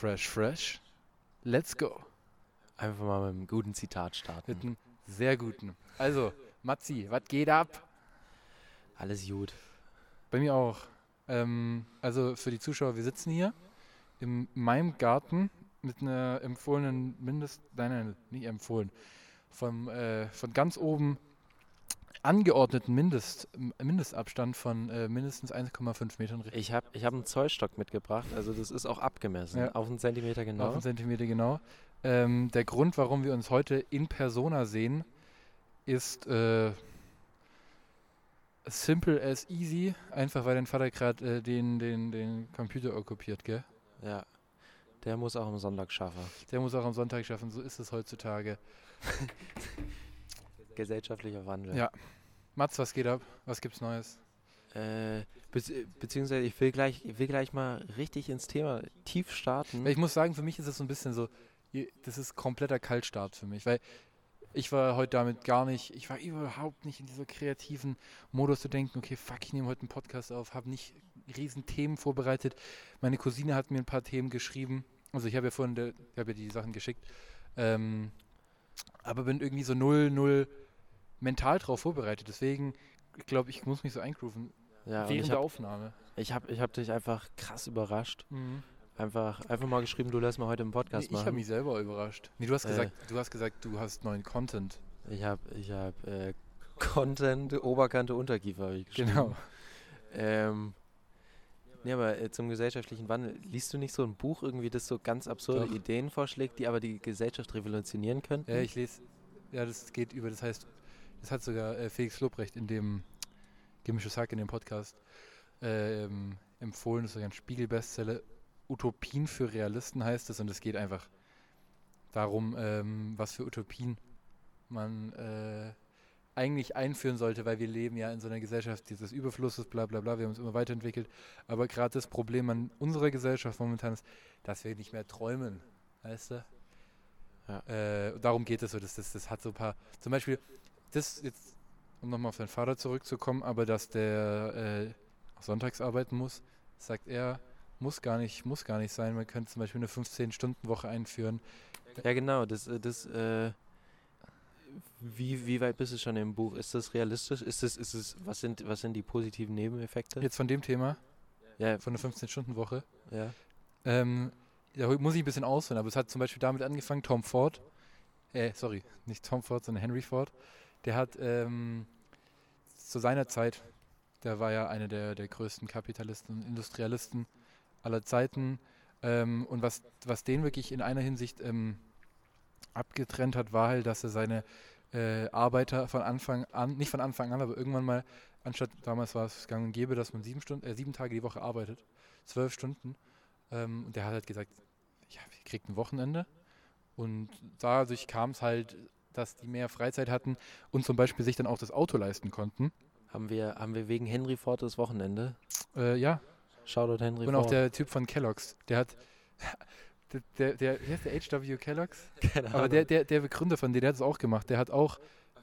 fresh, fresh. Let's go. Einfach mal mit einem guten Zitat starten. Mit einem sehr guten. Also, Matzi, was geht ab? Alles gut. Bei mir auch. Ähm, also für die Zuschauer, wir sitzen hier in meinem Garten mit einer empfohlenen Mindest... Nein, nein, nicht empfohlen. Vom, äh, von ganz oben angeordneten Mindest, Mindestabstand von äh, mindestens 1,5 Metern. Ich habe ich hab einen Zollstock mitgebracht, also das ist auch abgemessen. Ja. Auf einen Zentimeter genau. Auf einen Zentimeter genau. Ähm, der Grund, warum wir uns heute in Persona sehen, ist äh, simple as easy. Einfach weil dein Vater gerade äh, den, den, den Computer okkupiert, gell? Ja. Der muss auch am Sonntag schaffen. Der muss auch am Sonntag schaffen, so ist es heutzutage. Gesellschaftlicher Wandel. Ja. Mats, was geht ab? Was gibt's Neues? Äh, be beziehungsweise ich will gleich, ich will gleich mal richtig ins Thema tief starten. Ich muss sagen, für mich ist es so ein bisschen so, das ist kompletter Kaltstart für mich, weil ich war heute damit gar nicht, ich war überhaupt nicht in dieser kreativen Modus zu denken, okay, fuck, ich nehme heute einen Podcast auf, habe nicht riesen Themen vorbereitet. Meine Cousine hat mir ein paar Themen geschrieben. Also ich habe ja vorhin, ich habe ja die Sachen geschickt. Ähm, aber bin irgendwie so null, null mental drauf vorbereitet. Deswegen, ich glaube, ich muss mich so eingrooven. Ja, während ich der hab, Aufnahme. Ich habe ich hab dich einfach krass überrascht. Mhm. Einfach, einfach mal geschrieben, du lässt mal heute einen Podcast Nee, ich habe machen. mich selber überrascht. Nee, du hast Äh. gesagt, du hast gesagt, du hast neuen Content. Ich habe ich hab, äh, Content, Oberkante, Unterkiefer habe ich geschrieben. Genau. Ähm, nee, aber äh, zum gesellschaftlichen Wandel, liest du nicht so ein Buch irgendwie, das so ganz absurde Doch. Ideen vorschlägt, die aber die Gesellschaft revolutionieren könnten? Ja, ich lese, ja, das geht über, das heißt, das hat sogar äh, Felix Lobrecht in dem Gemisches Hack in dem Podcast ähm, empfohlen, das ist sogar ein Spiegel-Bestseller. Utopien für Realisten heißt es und es geht einfach darum, ähm, was für Utopien man äh, eigentlich einführen sollte, weil wir leben ja in so einer Gesellschaft dieses Überflusses, bla bla bla, wir haben uns immer weiterentwickelt. Aber gerade das Problem an unserer Gesellschaft momentan ist, dass wir nicht mehr träumen, weißt du? Ja. Äh, darum geht es so, das, das, das hat so ein paar, zum Beispiel, das jetzt, um nochmal auf seinen Vater zurückzukommen, aber dass der äh, sonntags arbeiten muss, sagt er, muss gar nicht, muss gar nicht sein. Man könnte zum Beispiel eine 15-Stunden-Woche einführen. Ja, genau, das, äh, das, äh, wie, wie weit bist du schon im Buch? Ist das realistisch? Ist das, ist es, was sind, was sind die positiven Nebeneffekte? Jetzt von dem Thema, Ja, von der 15-Stunden-Woche, ja. ähm, da muss ich ein bisschen ausholen, aber es hat zum Beispiel damit angefangen, Tom Ford, äh, sorry, nicht Tom Ford, sondern Henry Ford, der hat ähm, zu seiner Zeit, der war ja einer der, der größten Kapitalisten und Industrialisten aller Zeiten. Ähm, und was, was den wirklich in einer Hinsicht ähm, abgetrennt hat, war halt, dass er seine äh, Arbeiter von Anfang an, nicht von Anfang an, aber irgendwann mal, anstatt damals war es gang und gäbe, dass man sieben Stunden, äh, sieben Tage die Woche arbeitet, zwölf Stunden. Ähm, und der hat halt gesagt, ja, ihr kriegt ein Wochenende. Und dadurch kam es halt, dass die mehr Freizeit hatten und zum Beispiel sich dann auch das Auto leisten konnten. Haben wir, haben wir wegen Henry Ford das Wochenende? Äh, ja, Shoutout Henry und Ford. auch der Typ von Kellogg's, der hat, der, der, wie heißt der H.W. Kellogg's? Keine Aber Ahnung. der, der, der Begründer von denen, der hat es auch gemacht. Der hat auch,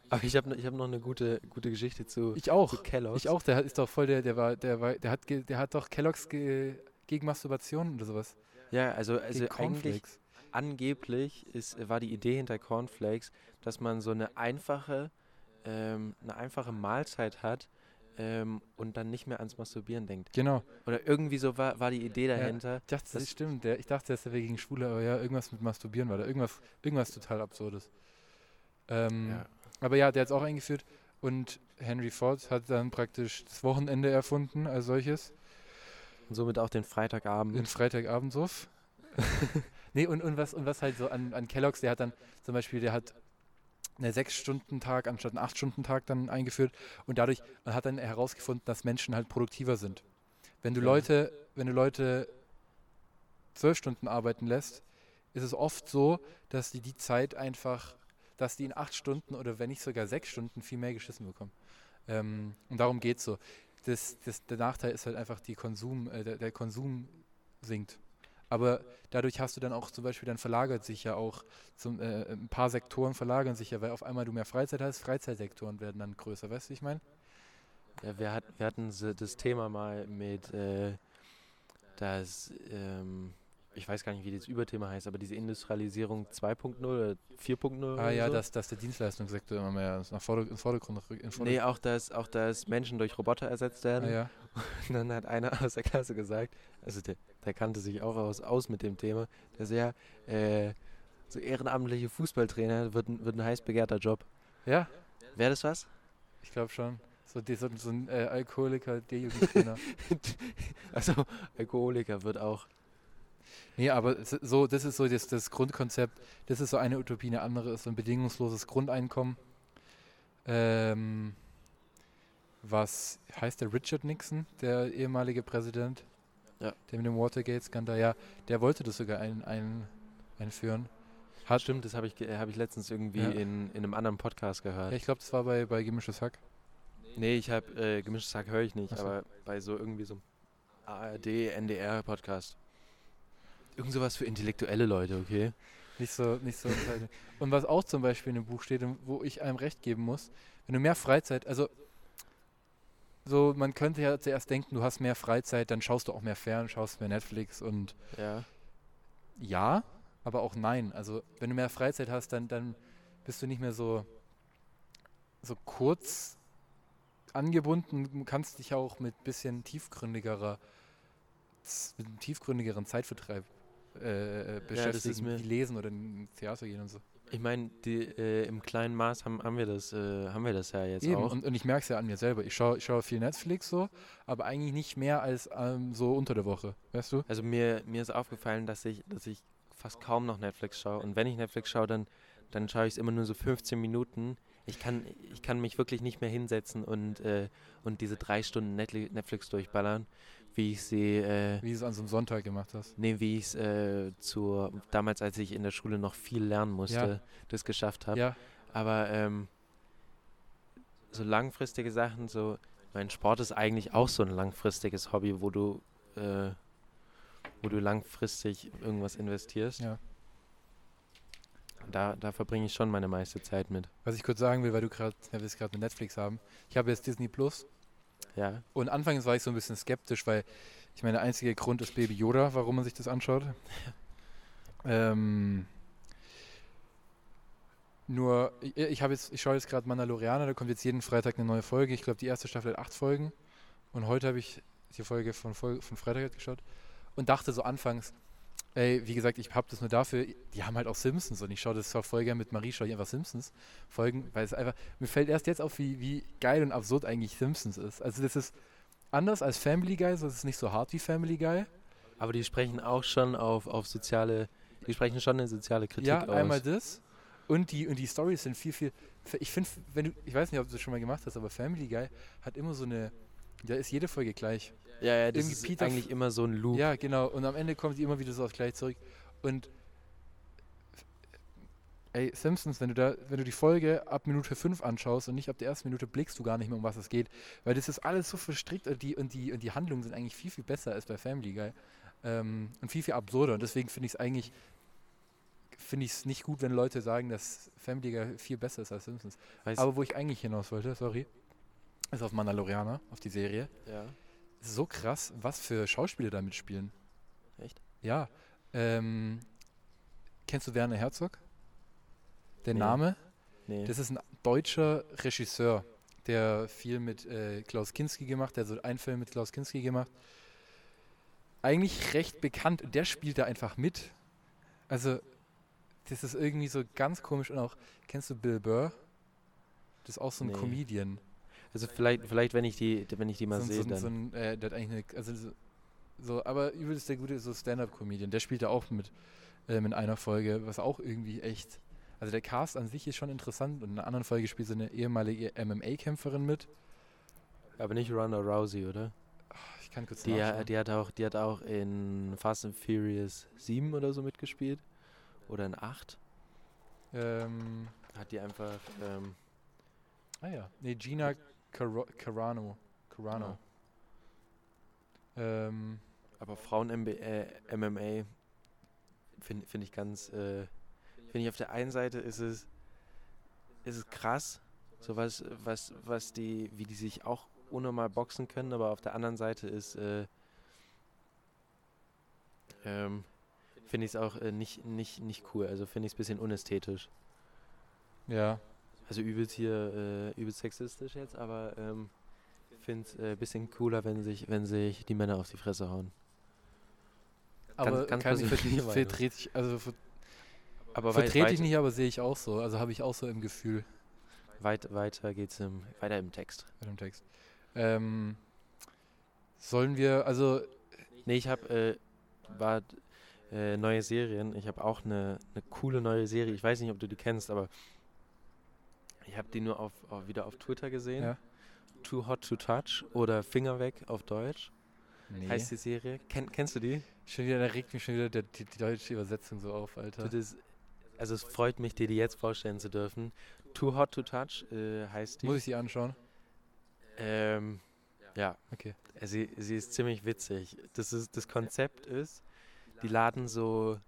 Aber ich habe ich hab noch eine gute, gute Geschichte zu, ich auch, zu Kellogg's. ich auch, der hat- ist doch voll der, der war, der war, der hat, der hat doch Kellogg's ge, gegen Masturbation oder sowas. Ja, also, also eigentlich. Angeblich ist, war die Idee hinter Cornflakes, dass man so eine einfache, ähm, eine einfache Mahlzeit hat ähm, und dann nicht mehr ans Masturbieren denkt. Genau. Oder irgendwie so war, war die Idee Ja. dahinter. Ich dachte, das, Das- stimmt. Der, ich dachte, das wäre gegen Schwule, aber ja, irgendwas mit Masturbieren war da. Irgendwas, irgendwas total Absurdes. Ähm, Ja. Aber ja, der hat es auch eingeführt. Und Henry Ford hat dann praktisch das Wochenende erfunden als solches. Und somit auch den Freitagabend. Den Freitagabendsuff. nee, und, und, was, und was halt so an, an Kellogg's, der hat dann zum Beispiel, der hat einen Sechs-Stunden-Tag anstatt einen Acht-Stunden-Tag dann eingeführt und dadurch und hat dann herausgefunden, dass Menschen halt produktiver sind. Wenn du. Leute, wenn du Leute zwölf Stunden arbeiten lässt, ist es oft so, dass die die Zeit einfach, dass die in acht Stunden oder wenn nicht sogar sechs Stunden viel mehr geschissen bekommen. Ähm, und darum geht es so. Das, das, der Nachteil ist halt einfach Konsum, äh, der, der Konsum sinkt. Aber dadurch hast du dann auch zum Beispiel, dann verlagert sich ja auch, zum, äh, ein paar Sektoren verlagern sich ja, weil auf einmal du mehr Freizeit hast, Freizeitsektoren werden dann größer, weißt du, wie ich meine? Ja, wir, hat, wir hatten das Thema mal mit, äh, dass ähm, ich weiß gar nicht, wie das Überthema heißt, aber diese Industrialisierung 2.0 oder 4.0 Ah ja, so. dass, dass der Dienstleistungssektor immer mehr nach Vorder ins Vordergrund rückt. in Nee, auch dass, auch dass Menschen durch Roboter ersetzt ah, werden. ja. Und dann hat einer aus der Klasse gesagt, also der, der kannte sich auch aus, aus mit dem Thema, der sehr äh, so ehrenamtliche Fußballtrainer wird, ein- wird ein heiß begehrter Job. ja, Wäre das was? ich glaube schon. So, die, so, so ein äh, Alkoholiker, der Jugendtrainer. also Alkoholiker wird auch. nee, aber so, das ist so das, das Grundkonzept. Das ist so eine Utopie, eine andere ist so ein bedingungsloses Grundeinkommen. Ähm, was heißt der Richard Nixon, der ehemalige Präsident? Ja. Der mit dem Watergate-Skandal, ja, der wollte das sogar ein, ein, einführen. Hat, Stimmt, das habe ich, ge- hab ich letztens irgendwie Ja. in, in einem anderen Podcast gehört. Ja, ich glaube, das war bei, bei Gemischtes Hack. Nee, ich habe äh, gemischtes Hack höre ich nicht, so. aber bei so irgendwie so einem ARD, NDR Podcast. Irgend sowas für intellektuelle Leute, okay? Nicht so, nicht so. und was auch zum Beispiel in dem Buch steht und wo ich einem recht geben muss, wenn du mehr Freizeit, also so, man könnte ja zuerst denken, du hast mehr Freizeit, dann schaust du auch mehr fern, schaust mehr Netflix und Ja. ja, aber auch nein. Also wenn du mehr Freizeit hast, dann, dann bist du nicht mehr so, so kurz angebunden, du kannst dich auch mit bisschen tiefgründigerer, mit einem tiefgründigeren Zeitvertreib äh, beschäftigen, mir- wie lesen oder ins Theater gehen und so. Ich meine, äh, im kleinen Maß haben, haben, wir das, äh, haben wir das ja jetzt Eben, auch. und, und ich merke es ja an mir selber. Ich schaue ich schau viel Netflix so, aber eigentlich nicht mehr als ähm, so unter der Woche, weißt du? Also mir, mir ist aufgefallen, dass ich, dass ich fast kaum noch Netflix schaue. Und wenn ich Netflix schaue, dann, dann schaue ich es immer nur so 15 Minuten. Ich kann, ich kann mich wirklich nicht mehr hinsetzen und, äh, und diese drei Stunden Netli- Netflix durchballern, wie ich sie, äh, Wie du es an so einem Sonntag gemacht hast. nee, wie ich es äh, zur, damals, als ich in der Schule noch viel lernen musste, das geschafft habe. Ja, Aber ähm, so langfristige Sachen, so mein Sport ist eigentlich auch so ein langfristiges Hobby, wo du, äh, wo du langfristig irgendwas investierst. ja. Da, da verbringe ich schon meine meiste Zeit mit. Was ich kurz sagen will, weil du gerade, ja, wir gerade mit Netflix haben. Ich habe jetzt Disney Plus Ja. und anfangs war ich so ein bisschen skeptisch, weil ich meine, der einzige Grund ist Baby Yoda, warum man sich das anschaut. ähm, nur, ich, ich habe jetzt, ich schaue jetzt gerade Mandalorianer, da kommt jetzt jeden Freitag eine neue Folge. Ich glaube, die erste Staffel hat acht Folgen. Und heute habe ich die Folge von, von Freitag halt geschaut und dachte so anfangs, ey, wie gesagt, ich habe das nur dafür, die haben halt auch Simpsons und ich schaue das voll gerne mit Marie, schaue ich einfach Simpsons Folgen, weil es einfach, mir fällt erst jetzt auf, wie, wie geil und absurd eigentlich Simpsons ist. Also das ist anders als Family Guy, so es ist nicht so hart wie Family Guy. Aber die sprechen auch schon auf, auf soziale, die sprechen schon eine soziale Kritik ja, aus. einmal das und die, und die Storys sind viel, viel, ich finde, wenn du, ich weiß nicht, ob du das schon mal gemacht hast, aber Family Guy hat immer so eine, da ist jede Folge gleich. ja, ja, das irgendwie ist Peter eigentlich immer so ein Loop. Ja, genau. Und am Ende kommt die immer wieder so aufs Gleiche zurück. Und ey, Simpsons, wenn du da, wenn du die Folge ab Minute 5 anschaust und nicht ab der ersten Minute blickst du gar nicht mehr, um was es geht. Weil das ist alles so verstrickt und die, und die, und die Handlungen sind eigentlich viel, viel besser als bei Family Guy. Ähm, und viel, viel absurder. Und deswegen finde ich es eigentlich, finde ich es nicht gut, wenn Leute sagen, dass Family Guy viel besser ist als Simpsons. Weißt, Aber wo ich eigentlich hinaus wollte, sorry, ist auf Mandalorianer, auf die Serie. ja. So krass, was für Schauspieler da mitspielen. Echt? Ja. Ähm, kennst du Werner Herzog? Der Nee. Name? Nee. Das ist ein deutscher Regisseur, der viel mit äh, Klaus Kinski gemacht, der hat so einen Film mit Klaus Kinski gemacht. Eigentlich recht bekannt und der spielt da einfach mit. Also, das ist irgendwie so ganz komisch und auch, kennst du Bill Burr? Das ist auch so ein Nee. Comedian. Also vielleicht, vielleicht wenn ich die, wenn ich die mal so, sehe, so, dann. so ein, äh, der hat eigentlich eine, also so, so, aber übelst der gute so Stand-up-Comedian, der spielt da auch mit ähm, in einer Folge, was auch irgendwie echt, also der Cast an sich ist schon interessant und in einer anderen Folge spielt so eine ehemalige MMA-Kämpferin mit. aber nicht Ronda Rousey, oder? Ich kann kurz Die, äh, nachschauen. die, hat auch, die hat auch in Fast and Furious 7 oder so mitgespielt. Oder in 8. ähm, Hat die einfach. Ähm, ah ja, nee, Gina Caro Carano. Carano. Ähm, aber Frauen äh, MMA finde find ich ganz. Äh, finde ich auf der einen Seite ist es, ist es krass, so was, was, was die, wie die sich auch unnormal boxen können, aber auf der anderen Seite ist, äh, ähm, finde ich es auch äh, nicht, nicht, nicht cool. Also finde ich es ein bisschen unästhetisch. Ja. Also übelst hier, äh, übelst sexistisch jetzt, aber ähm, finde es ein äh, bisschen cooler, wenn sich, wenn sich die Männer auf die Fresse hauen. Aber ganz kann ich Meinung. vertrete ich, also ver Aber vertrete ich nicht, aber sehe ich auch so. Also habe ich auch so im Gefühl weit, weiter geht's im, weiter im Text. bei dem Text. Ähm, sollen wir, also Nee, ich habe, äh, war äh, neue Serien. Ich habe auch eine, eine coole neue Serie. Ich weiß nicht, ob du die kennst, aber ich habe die nur auf, auf, wieder auf Twitter gesehen. Ja. Too Hot to Touch oder Finger weg auf Deutsch nee. heißt die Serie. Ken, kennst du die? schon wieder, da regt mich schon wieder der, die, die deutsche Übersetzung so auf, Alter. Das, also es freut mich, dir die jetzt vorstellen zu dürfen. Too Hot to Touch äh, heißt die. Muss ich sie anschauen? Ähm, ja. Okay. Sie, sie ist ziemlich witzig. Das, ist, das Konzept ist, die laden so,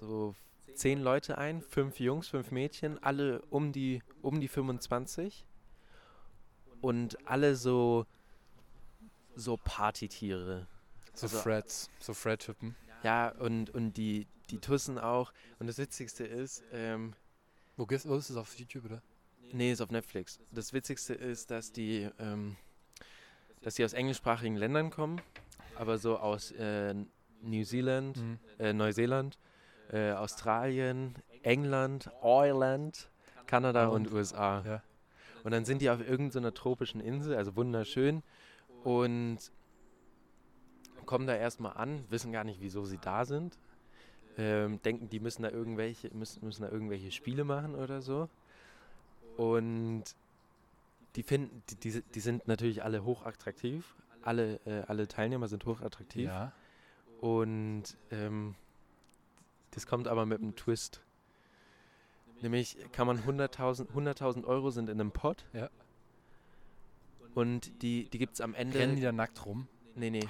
so zehn Leute ein, fünf Jungs, fünf Mädchen, alle um die, um die 25 und alle so, so Partytiere. So Also- Freds, so Fred-Typen. Ja, und, und die, die Tussen auch. Und das Witzigste ist, ähm, Wo, gehst- wo ist es auf YouTube, oder? Nee, ist auf Netflix. Das Witzigste ist, dass die, ähm, dass die aus englischsprachigen Ländern kommen, aber so aus äh, New Zealand, Mhm. äh, Neuseeland, äh, Australien, England, Irland, Kanada Und? und USA. Ja. Und dann sind die auf irgendeiner tropischen Insel, also wunderschön, und kommen da erstmal an, wissen gar nicht, wieso sie da sind, ähm, denken, die müssen da irgendwelche, müssen, müssen da irgendwelche Spiele machen oder so. Und die finden, die, die, die sind natürlich alle hochattraktiv. Alle, äh, alle Teilnehmer sind hochattraktiv. Ja. Und ähm, das kommt aber mit einem Twist. Nämlich kann man 100.000 100.000 Euro sind in einem Pot. Ja. Und die, die gibt es am Ende. Rennen die da nackt rum? Nee, nee.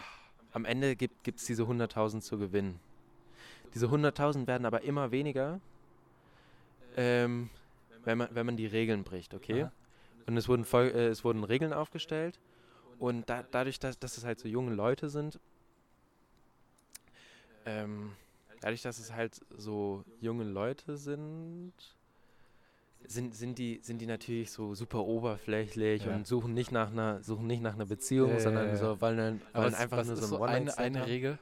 Am Ende gibt es diese 100.000 zu gewinnen. Diese 100.000 werden aber immer weniger, ähm, wenn, man, wenn man die Regeln bricht, okay? Aha. Und es wurden, äh, es wurden Regeln aufgestellt. Und da, dadurch, dass, dass es halt so junge Leute sind, ähm, dadurch, dass es halt so junge Leute sind, sind, sind, die, sind die natürlich so super oberflächlich Ja. und suchen nicht nach einer, suchen nicht nach einer Beziehung, Ja, sondern ja. so wollen, wollen einfach nur so ein eine, One-Night-Stand eine haben. Regel?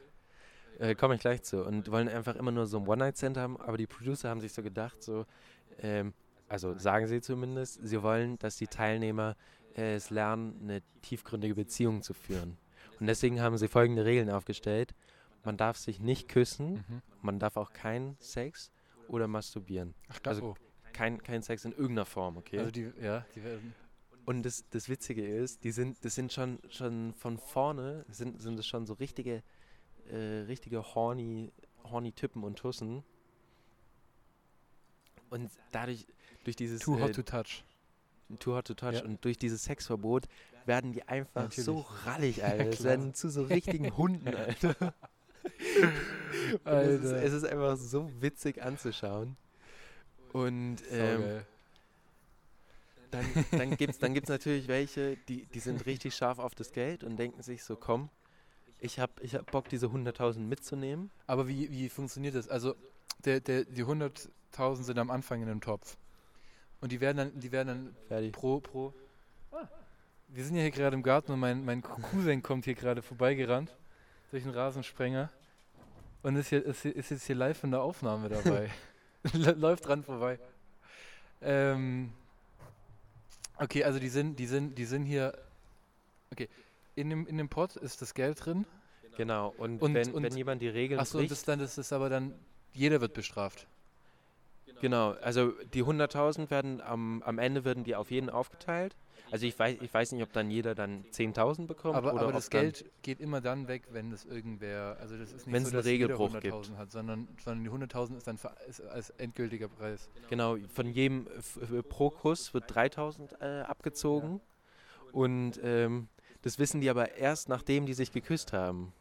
Äh, Komme ich gleich zu. Und wollen einfach immer nur so ein One-Night-Stand haben, aber die Producer haben sich so gedacht, so, ähm, also sagen sie zumindest, sie wollen, dass die Teilnehmer äh, es lernen, eine tiefgründige Beziehung zu führen. Und deswegen haben sie folgende Regeln aufgestellt. Man darf sich nicht küssen, Mhm. man darf auch keinen Sex oder masturbieren. Ach, Also- also, Kein, kein Sex in irgendeiner Form, okay? also die, ja, die werden. Und das, das Witzige ist, die sind, das sind schon, schon von vorne, sind, sind es schon so richtige, äh, richtige horny, horny Typen und Tussen. Und dadurch, durch dieses Too hot äh, to touch. Too Hot to Touch Ja. und durch dieses Sexverbot werden die einfach Natürlich. so rallig, Alter. Es klar. werden zu so richtigen Hunden, Alter. Es, ist, es ist einfach so witzig anzuschauen. Und ähm, dann, dann gibt es dann gibt's natürlich welche, die, die sind richtig scharf auf das Geld und denken sich so, komm, ich hab, ich hab Bock, diese 100.000 mitzunehmen. Aber wie, wie funktioniert das? Also, der, der, die 100.000 sind am Anfang in einem Topf. Und die werden dann, die werden dann Fertig. pro, pro. Ah. Wir sind ja hier gerade im Garten und mein, mein Cousin kommt hier gerade vorbeigerannt durch einen Rasensprenger und ist, hier, ist, ist jetzt hier live in der Aufnahme dabei. Läuft dran vorbei. Ähm, okay, also die sind, die sind, die sind hier. Okay, in dem, in dem Pot ist das Geld drin. Genau. Und, Und- wenn, und- wenn jemand die Regeln Achso, und bricht, das dann, das ist aber dann, jeder wird bestraft. genau, also die 100.000 werden am, am Ende werden die auf jeden aufgeteilt. Also ich weiß, ich weiß nicht, ob dann jeder dann 10.000 bekommt Aber, oder aber das Geld geht immer dann weg, wenn es irgendwer, also das ist nicht Wenn so, es einen dass jeder Regelbruch 100.000 gibt. hat, sondern, sondern die 100.000 ist dann ver- ist als endgültiger Preis. Genau, von jedem pro Kuss wird 3000 äh, abgezogen. Und ähm, das wissen die aber erst, nachdem die sich geküsst haben.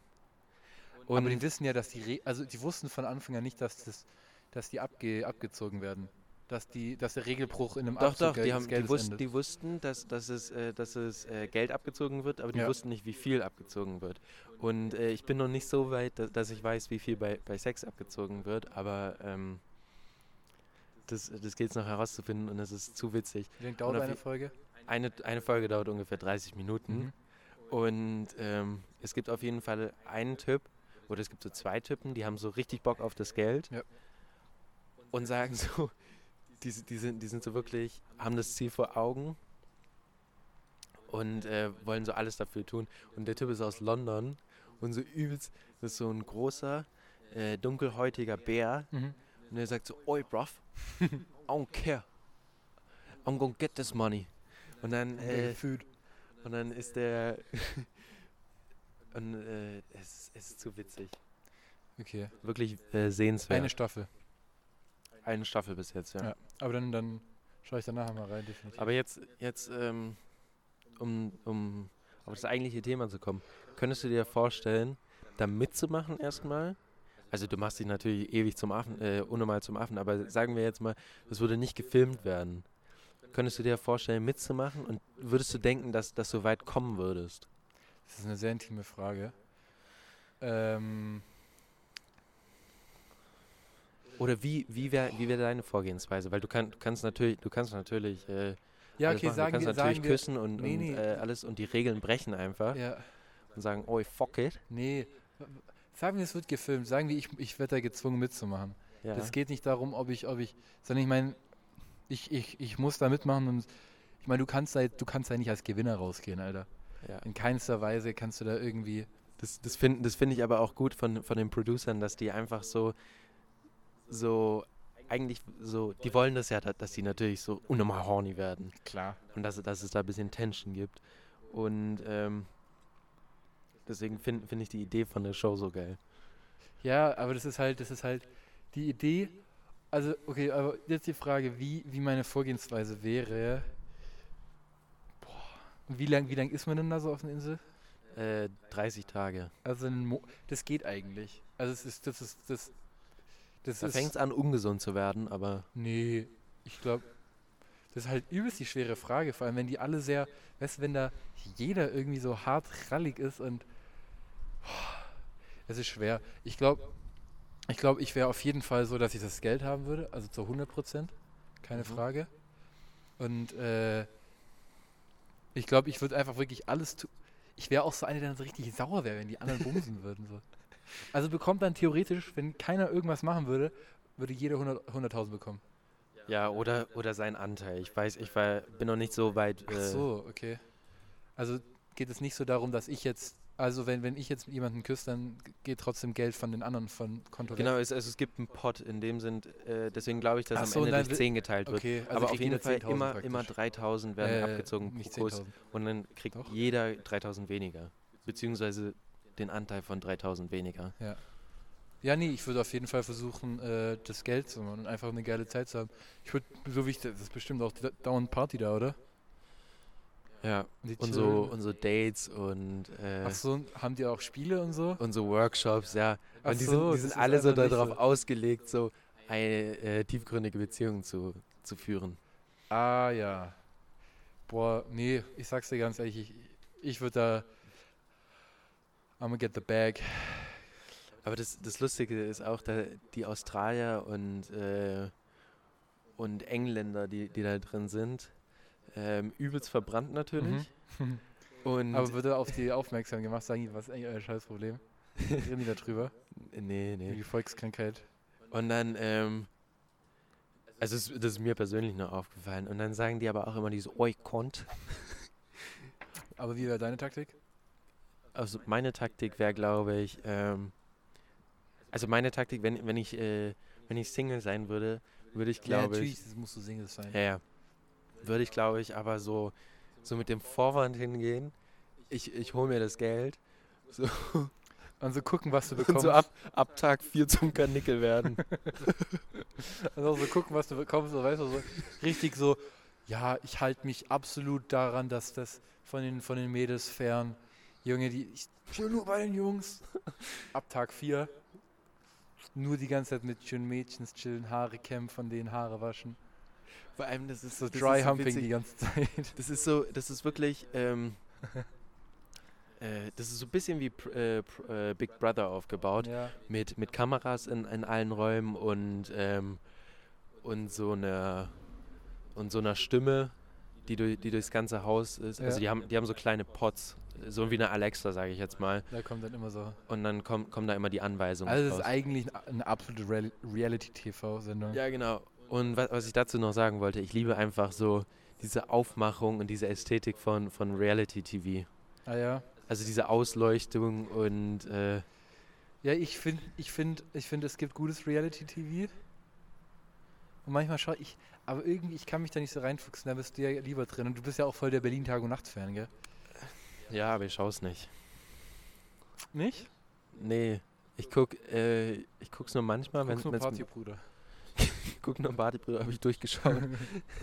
Und aber die wissen ja, dass die, Re also die wussten von Anfang an nicht, dass, das, dass die abge abgezogen werden. Dass, die, dass der Regelbruch in einem Doch, Abzug doch, die, haben, die, wussten, die wussten, dass, dass es, äh, dass es äh, Geld abgezogen wird, aber die Ja. wussten nicht, wie viel abgezogen wird. Und äh, ich bin noch nicht so weit, dass, dass ich weiß, wie viel bei, bei Sex abgezogen wird, aber ähm, das, das gilt es noch herauszufinden und das ist zu witzig. Wie lange dauert eine Folge? Eine, eine Folge dauert ungefähr 30 Minuten. Mhm. Und ähm, es gibt auf jeden Fall einen Typ, oder es gibt so zwei Typen, die haben so richtig Bock auf das Geld Ja. und sagen so, die, die, sind, die sind so wirklich, haben das Ziel vor Augen und äh, wollen so alles dafür tun. Und der Typ ist aus London und so übelst, das ist so ein großer, äh, dunkelhäutiger Bär. Mhm. Und er sagt so, oi, bruv, I don't care. I'm gonna get this money. Und dann, äh, und dann ist der. und äh, es, es ist zu witzig. Okay. Wirklich äh, sehenswert. Eine Staffel. Eine Staffel bis jetzt, ja. Ja. Aber dann, dann schaue ich danach mal rein, definitiv. Aber jetzt, jetzt ähm, um, um auf das eigentliche Thema zu kommen, könntest du dir vorstellen, da mitzumachen erstmal? Also du machst dich natürlich ewig zum Affen, äh, unnormal zum Affen, aber sagen wir jetzt mal, das würde nicht gefilmt werden. Könntest du dir vorstellen, mitzumachen und würdest du denken, dass, dass du weit kommen würdest? Das ist eine sehr intime Frage. Ähm, Oder wie, wie wäre wie wär deine Vorgehensweise? Weil du, kann, du kannst natürlich, du kannst natürlich, äh, ja, okay, sagen du kannst wir, natürlich wir, küssen und, Nee, und nee. Äh, alles und die Regeln brechen einfach ja, und sagen, oi, fuck it. nee, sagen wir, es wird gefilmt, sagen wir, ich, ich werde da gezwungen mitzumachen. Ja. Es geht nicht darum, ob ich, ob ich, sondern ich meine, ich, ich, ich muss da mitmachen und ich meine, du kannst da, du kannst da nicht als Gewinner rausgehen, Alter. ja. In keinster Weise kannst du da irgendwie, Das, das finde das find ich aber auch gut von, von den Producern, dass die einfach so, so, eigentlich so, die wollen das ja, da- dass die natürlich so unnormal horny werden klar. und dass, dass es da ein bisschen Tension gibt. Und ähm, deswegen finde find ich die Idee von der Show so geil. Ja, aber das ist halt, das ist halt die Idee. Also, okay, aber jetzt die Frage, wie, wie meine Vorgehensweise wäre. Boah, wie lang, wie lang ist man denn da so auf der Insel? Äh, 30 Tage. Also, ein Mo das geht eigentlich. Also, es ist, das ist, das, das Da fängt es an, ungesund zu werden, aber Nee, ich glaube, das ist halt übelst die schwere Frage, vor allem wenn die alle sehr, weißt du, wenn da jeder irgendwie so hart rallig ist und es ist schwer. Ich glaube, ich glaube, ich wäre auf jeden Fall so, dass ich das Geld haben würde, also zu 100 Prozent, keine Mhm. Frage. Und äh, ich glaube, ich würde einfach wirklich alles tun. Ich wäre auch so einer, der dann so richtig sauer wäre, wenn die anderen bumsen würden. So. Also bekommt dann theoretisch, wenn keiner irgendwas machen würde, würde jeder 100 100.000 bekommen. ja, oder, oder sein Anteil. Ich weiß, ich war, bin noch nicht so weit. Ach Äh, so, okay. Also geht es nicht so darum, dass ich jetzt, also wenn, wenn ich jetzt jemanden küsse, dann geht trotzdem Geld von den anderen von Konto weg. Genau, es, es, es gibt einen Pot, in dem sind, äh, deswegen glaube ich, dass Ach am so, Ende durch wi- 10 geteilt wird. Okay, also Aber auf jeden Fall 10.000 immer, praktisch. immer 3000 werden Äh, abgezogen nicht pro 10.000. und dann kriegt Doch. jeder 3000 weniger. Beziehungsweise den Anteil von 3000 weniger. Ja, nee, ich würde auf jeden Fall versuchen, äh, das Geld zu machen und einfach eine geile Zeit zu haben. Ich würde, so wie ich, das ist bestimmt auch die dauernd Party da, oder? Ja, und chillen. so, und so Dates und, äh, Ach so, haben die auch Spiele und so? und so Workshops, ja. Ach und die so, sind, die sind alle so darauf so- ausgelegt, so eine äh, tiefgründige Beziehung zu, zu führen. Ah, ja. Boah, nee, ich sag's dir ganz ehrlich, ich, ich würde da, I'm gonna get the bag. Aber das, das Lustige ist auch, da die Australier und, äh, und Engländer, die, die da drin sind, ähm, übelst verbrannt natürlich. Mhm. Und Aber wird er auf die aufmerksam gemacht, sagen die, was ist eigentlich euer Scheißproblem? Reden die da drüber? nee, Über nee. die Volkskrankheit. Und dann, ähm, also es, das ist mir persönlich nur aufgefallen. Und dann sagen die aber auch immer diese Oi kont. Aber wie wäre deine Taktik? Also meine Taktik wäre, glaube ich, ähm, also meine Taktik, wenn, wenn ich, äh, wenn ich Single sein würde, würde ich, ja, glaube natürlich, ich, das musst du Single sein. ja, ja, würde ich, glaube ich, aber so, so mit dem Vorwand hingehen, ich, ich hole mir das Geld, so, Und so gucken, was du und bekommst. so ab, ab Tag 4 zum Karnickel werden. Also so gucken, was du bekommst. So, weißt du, so richtig so, ja, ich halte mich absolut daran, dass das von den, von den Mädels fern. Junge, die, ich chill nur bei den Jungs. Ab Tag 4. Nur die ganze Zeit mit schönen Mädchens chillen, Haare kämmen, von denen Haare waschen. Vor allem, das ist So das dry ist so humping witzig. die ganze Zeit. Das ist so, das ist wirklich, ähm, äh, das ist so ein bisschen wie äh, äh, Big Brother aufgebaut. Ja. Mit, mit Kameras in, in allen Räumen und, ähm, und so einer und so einer Stimme, die, durch, die durchs ganze Haus ist. Also Ja. die haben, die haben so kleine Pots, so wie eine Alexa, sage ich jetzt mal. Da kommt dann immer so. Und dann kommen, kommen da immer die Anweisungen Also es raus. ist eigentlich eine, absolute Real Reality-TV-Sendung. Ja, genau. Und was, was ich dazu noch sagen wollte, ich liebe einfach so diese Aufmachung und diese Ästhetik von, von Reality-TV. Ah ja. Also diese Ausleuchtung und äh, Ja, ich finde, ich finde, ich finde, es gibt gutes Reality-TV. Und manchmal schaue ich, aber irgendwie, ich kann mich da nicht so reinfuchsen, da bist du ja lieber drin. Und du bist ja auch voll der Berlin-Tag- und Nacht-Fan, gell? Ja, aber ich schaue es nicht. Nicht? Nee, ich guck, äh, ich guck's nur manchmal, wenn Guckst nur Partybruder. ich guck nur Partybrüder, habe ich durchgeschaut.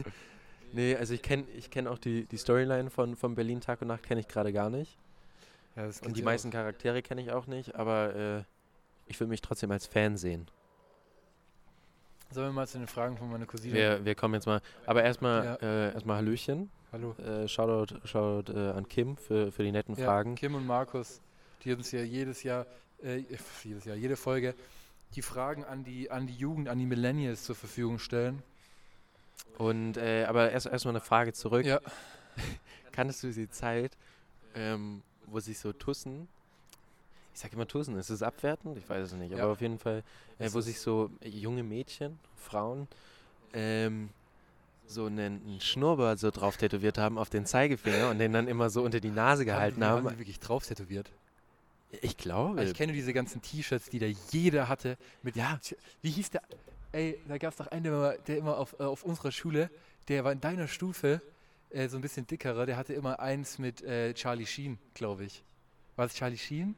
nee, also ich kenne ich kenn auch die, die Storyline von, von Berlin Tag und Nacht kenne ich gerade gar nicht. Ja, Und die meisten Charaktere kenne ich auch nicht, aber äh, ich würde mich trotzdem als Fan sehen. auch. Sollen wir mal zu den Fragen von meiner Cousine? Wir, wir kommen jetzt mal, aber erstmal Ja. äh, erstmal Hallöchen. Hallo. Äh, Shoutout, Shoutout äh, an Kim für, für die netten Ja, Fragen. Kim und Markus, die uns ja jedes Jahr, äh, jedes Jahr, jede Folge die Fragen an die, an die Jugend, an die Millennials zur Verfügung stellen. Und äh, aber erst erstmal eine Frage zurück. Ja. Kanntest du die Zeit, ähm, wo sich so Tussen, ich sag immer Tussen, ist es abwertend? Ich weiß es nicht, Ja. aber auf jeden Fall, äh, wo sich so junge Mädchen, Frauen, ähm, so einen, einen Schnurrbart so drauf tätowiert haben auf den Zeigefinger und den dann immer so unter die Nase gehalten haben. die- Haben die wirklich drauf tätowiert? Ich glaube. Also ich kenne diese ganzen T-Shirts, die da jeder hatte. Mit Ja. Wie hieß der? Ey, da gab es doch einen, der immer, der immer auf, äh, auf unserer Schule, der war in deiner Stufe äh, so ein bisschen dickerer, der hatte immer eins mit äh, Charlie Sheen, glaube ich. War es Charlie Sheen?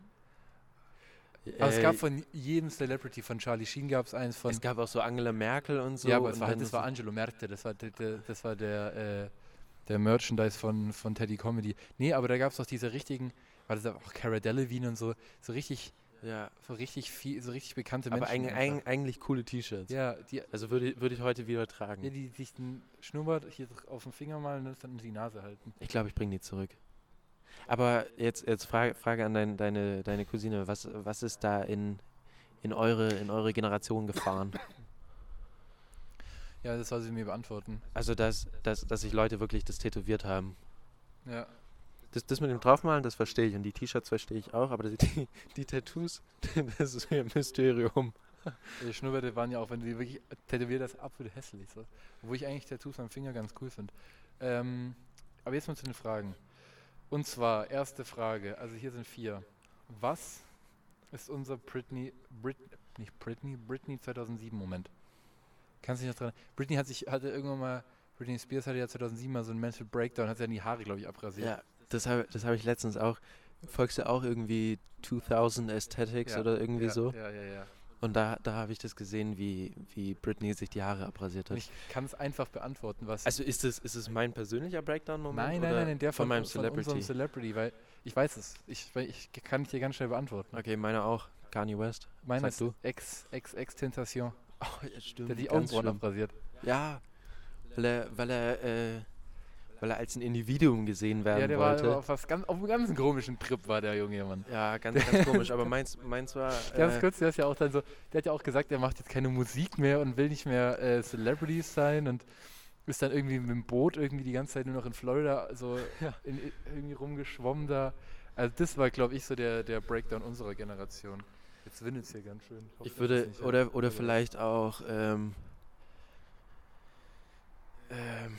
Aber es Äh, gab von jedem Celebrity von Charlie Sheen gab es eins von. es gab auch so Angela Merkel und so. ja, aber es war, dann das war Angelo Merte, das war der, das war der, äh, der Merchandise von, von Teddy Comedy. Nee, aber da gab es doch diese richtigen, war das auch Cara Delevingne und so, so richtig, ja, so richtig viel, so richtig bekannte aber Menschen. eig einfach. eig eigentlich coole T-Shirts. Ja, die, Also würde, würde ich heute wieder tragen. ja, die sich den Schnurrbart hier auf den Finger malen und dann in die Nase halten. Ich glaube, ich bringe die zurück. Aber jetzt, jetzt Frage, Frage an dein, deine, deine Cousine. Was, was ist da in, in, eure, in eure Generation gefahren? Ja, das soll sie mir beantworten. Also, dass, dass, dass sich Leute wirklich das tätowiert haben. Ja. Das, das mit dem Draufmalen, das verstehe ich. Und die T-Shirts verstehe ich auch. Aber die, die Tattoos, das ist mir ein Mysterium. Die Schnurrbärte waren ja auch, wenn du die wirklich tätowiert hast, absolut hässlich. So. Obwohl ich eigentlich Tattoos am Finger ganz cool finde. Ähm, aber jetzt mal zu den Fragen. Und zwar, erste Frage, also hier sind vier. Was ist unser Britney, Brit, nicht Britney, Britney 2007 Moment? Kannst du dich noch dran? Britney hat sich, hatte irgendwann mal, Britney Spears hatte ja 2007 mal so einen Mental Breakdown, hat sie dann die Haare, glaube ich, abrasiert. Ja, das habe das hab ich letztens auch. Folgst du auch irgendwie 2000 Aesthetics Ja, oder irgendwie ja, so? Ja, ja, ja. Und da, da habe ich das gesehen, wie, wie Britney sich die Haare abrasiert hat. ich kann es einfach beantworten, was. Also ist es, ist es mein persönlicher Breakdown-Moment? nein, nein, nein, nein, der von, von, meinem von Celebrity? unserem Celebrity, weil ich weiß es. Ich, ich kann ich dir ganz schnell beantworten. okay, meiner auch. Kanye West. Meiner ist du. Ex, Ex, Ex Tentation. Oh, ja, stimmt. Der die Augenbrauen abrasiert. Ja, weil er, weil er, äh, weil er als ein Individuum gesehen werden Ja, der war, wollte. war auf, was ganz, auf einem ganz komischen Trip, war der junge Mann. ja, ganz, ganz komisch. Aber meins, meins war. Ganz Äh, kurz, der ist ja auch dann so, der hat ja auch gesagt, er macht jetzt keine Musik mehr und will nicht mehr äh, Celebrities sein und ist dann irgendwie mit dem Boot irgendwie die ganze Zeit nur noch in Florida so Ja. in, irgendwie rumgeschwommen da. Also das war, glaube ich, so der, der Breakdown unserer Generation. Jetzt windet es hier ganz schön. ich dass würde, nicht oder, oder vielleicht auch, ähm, ähm,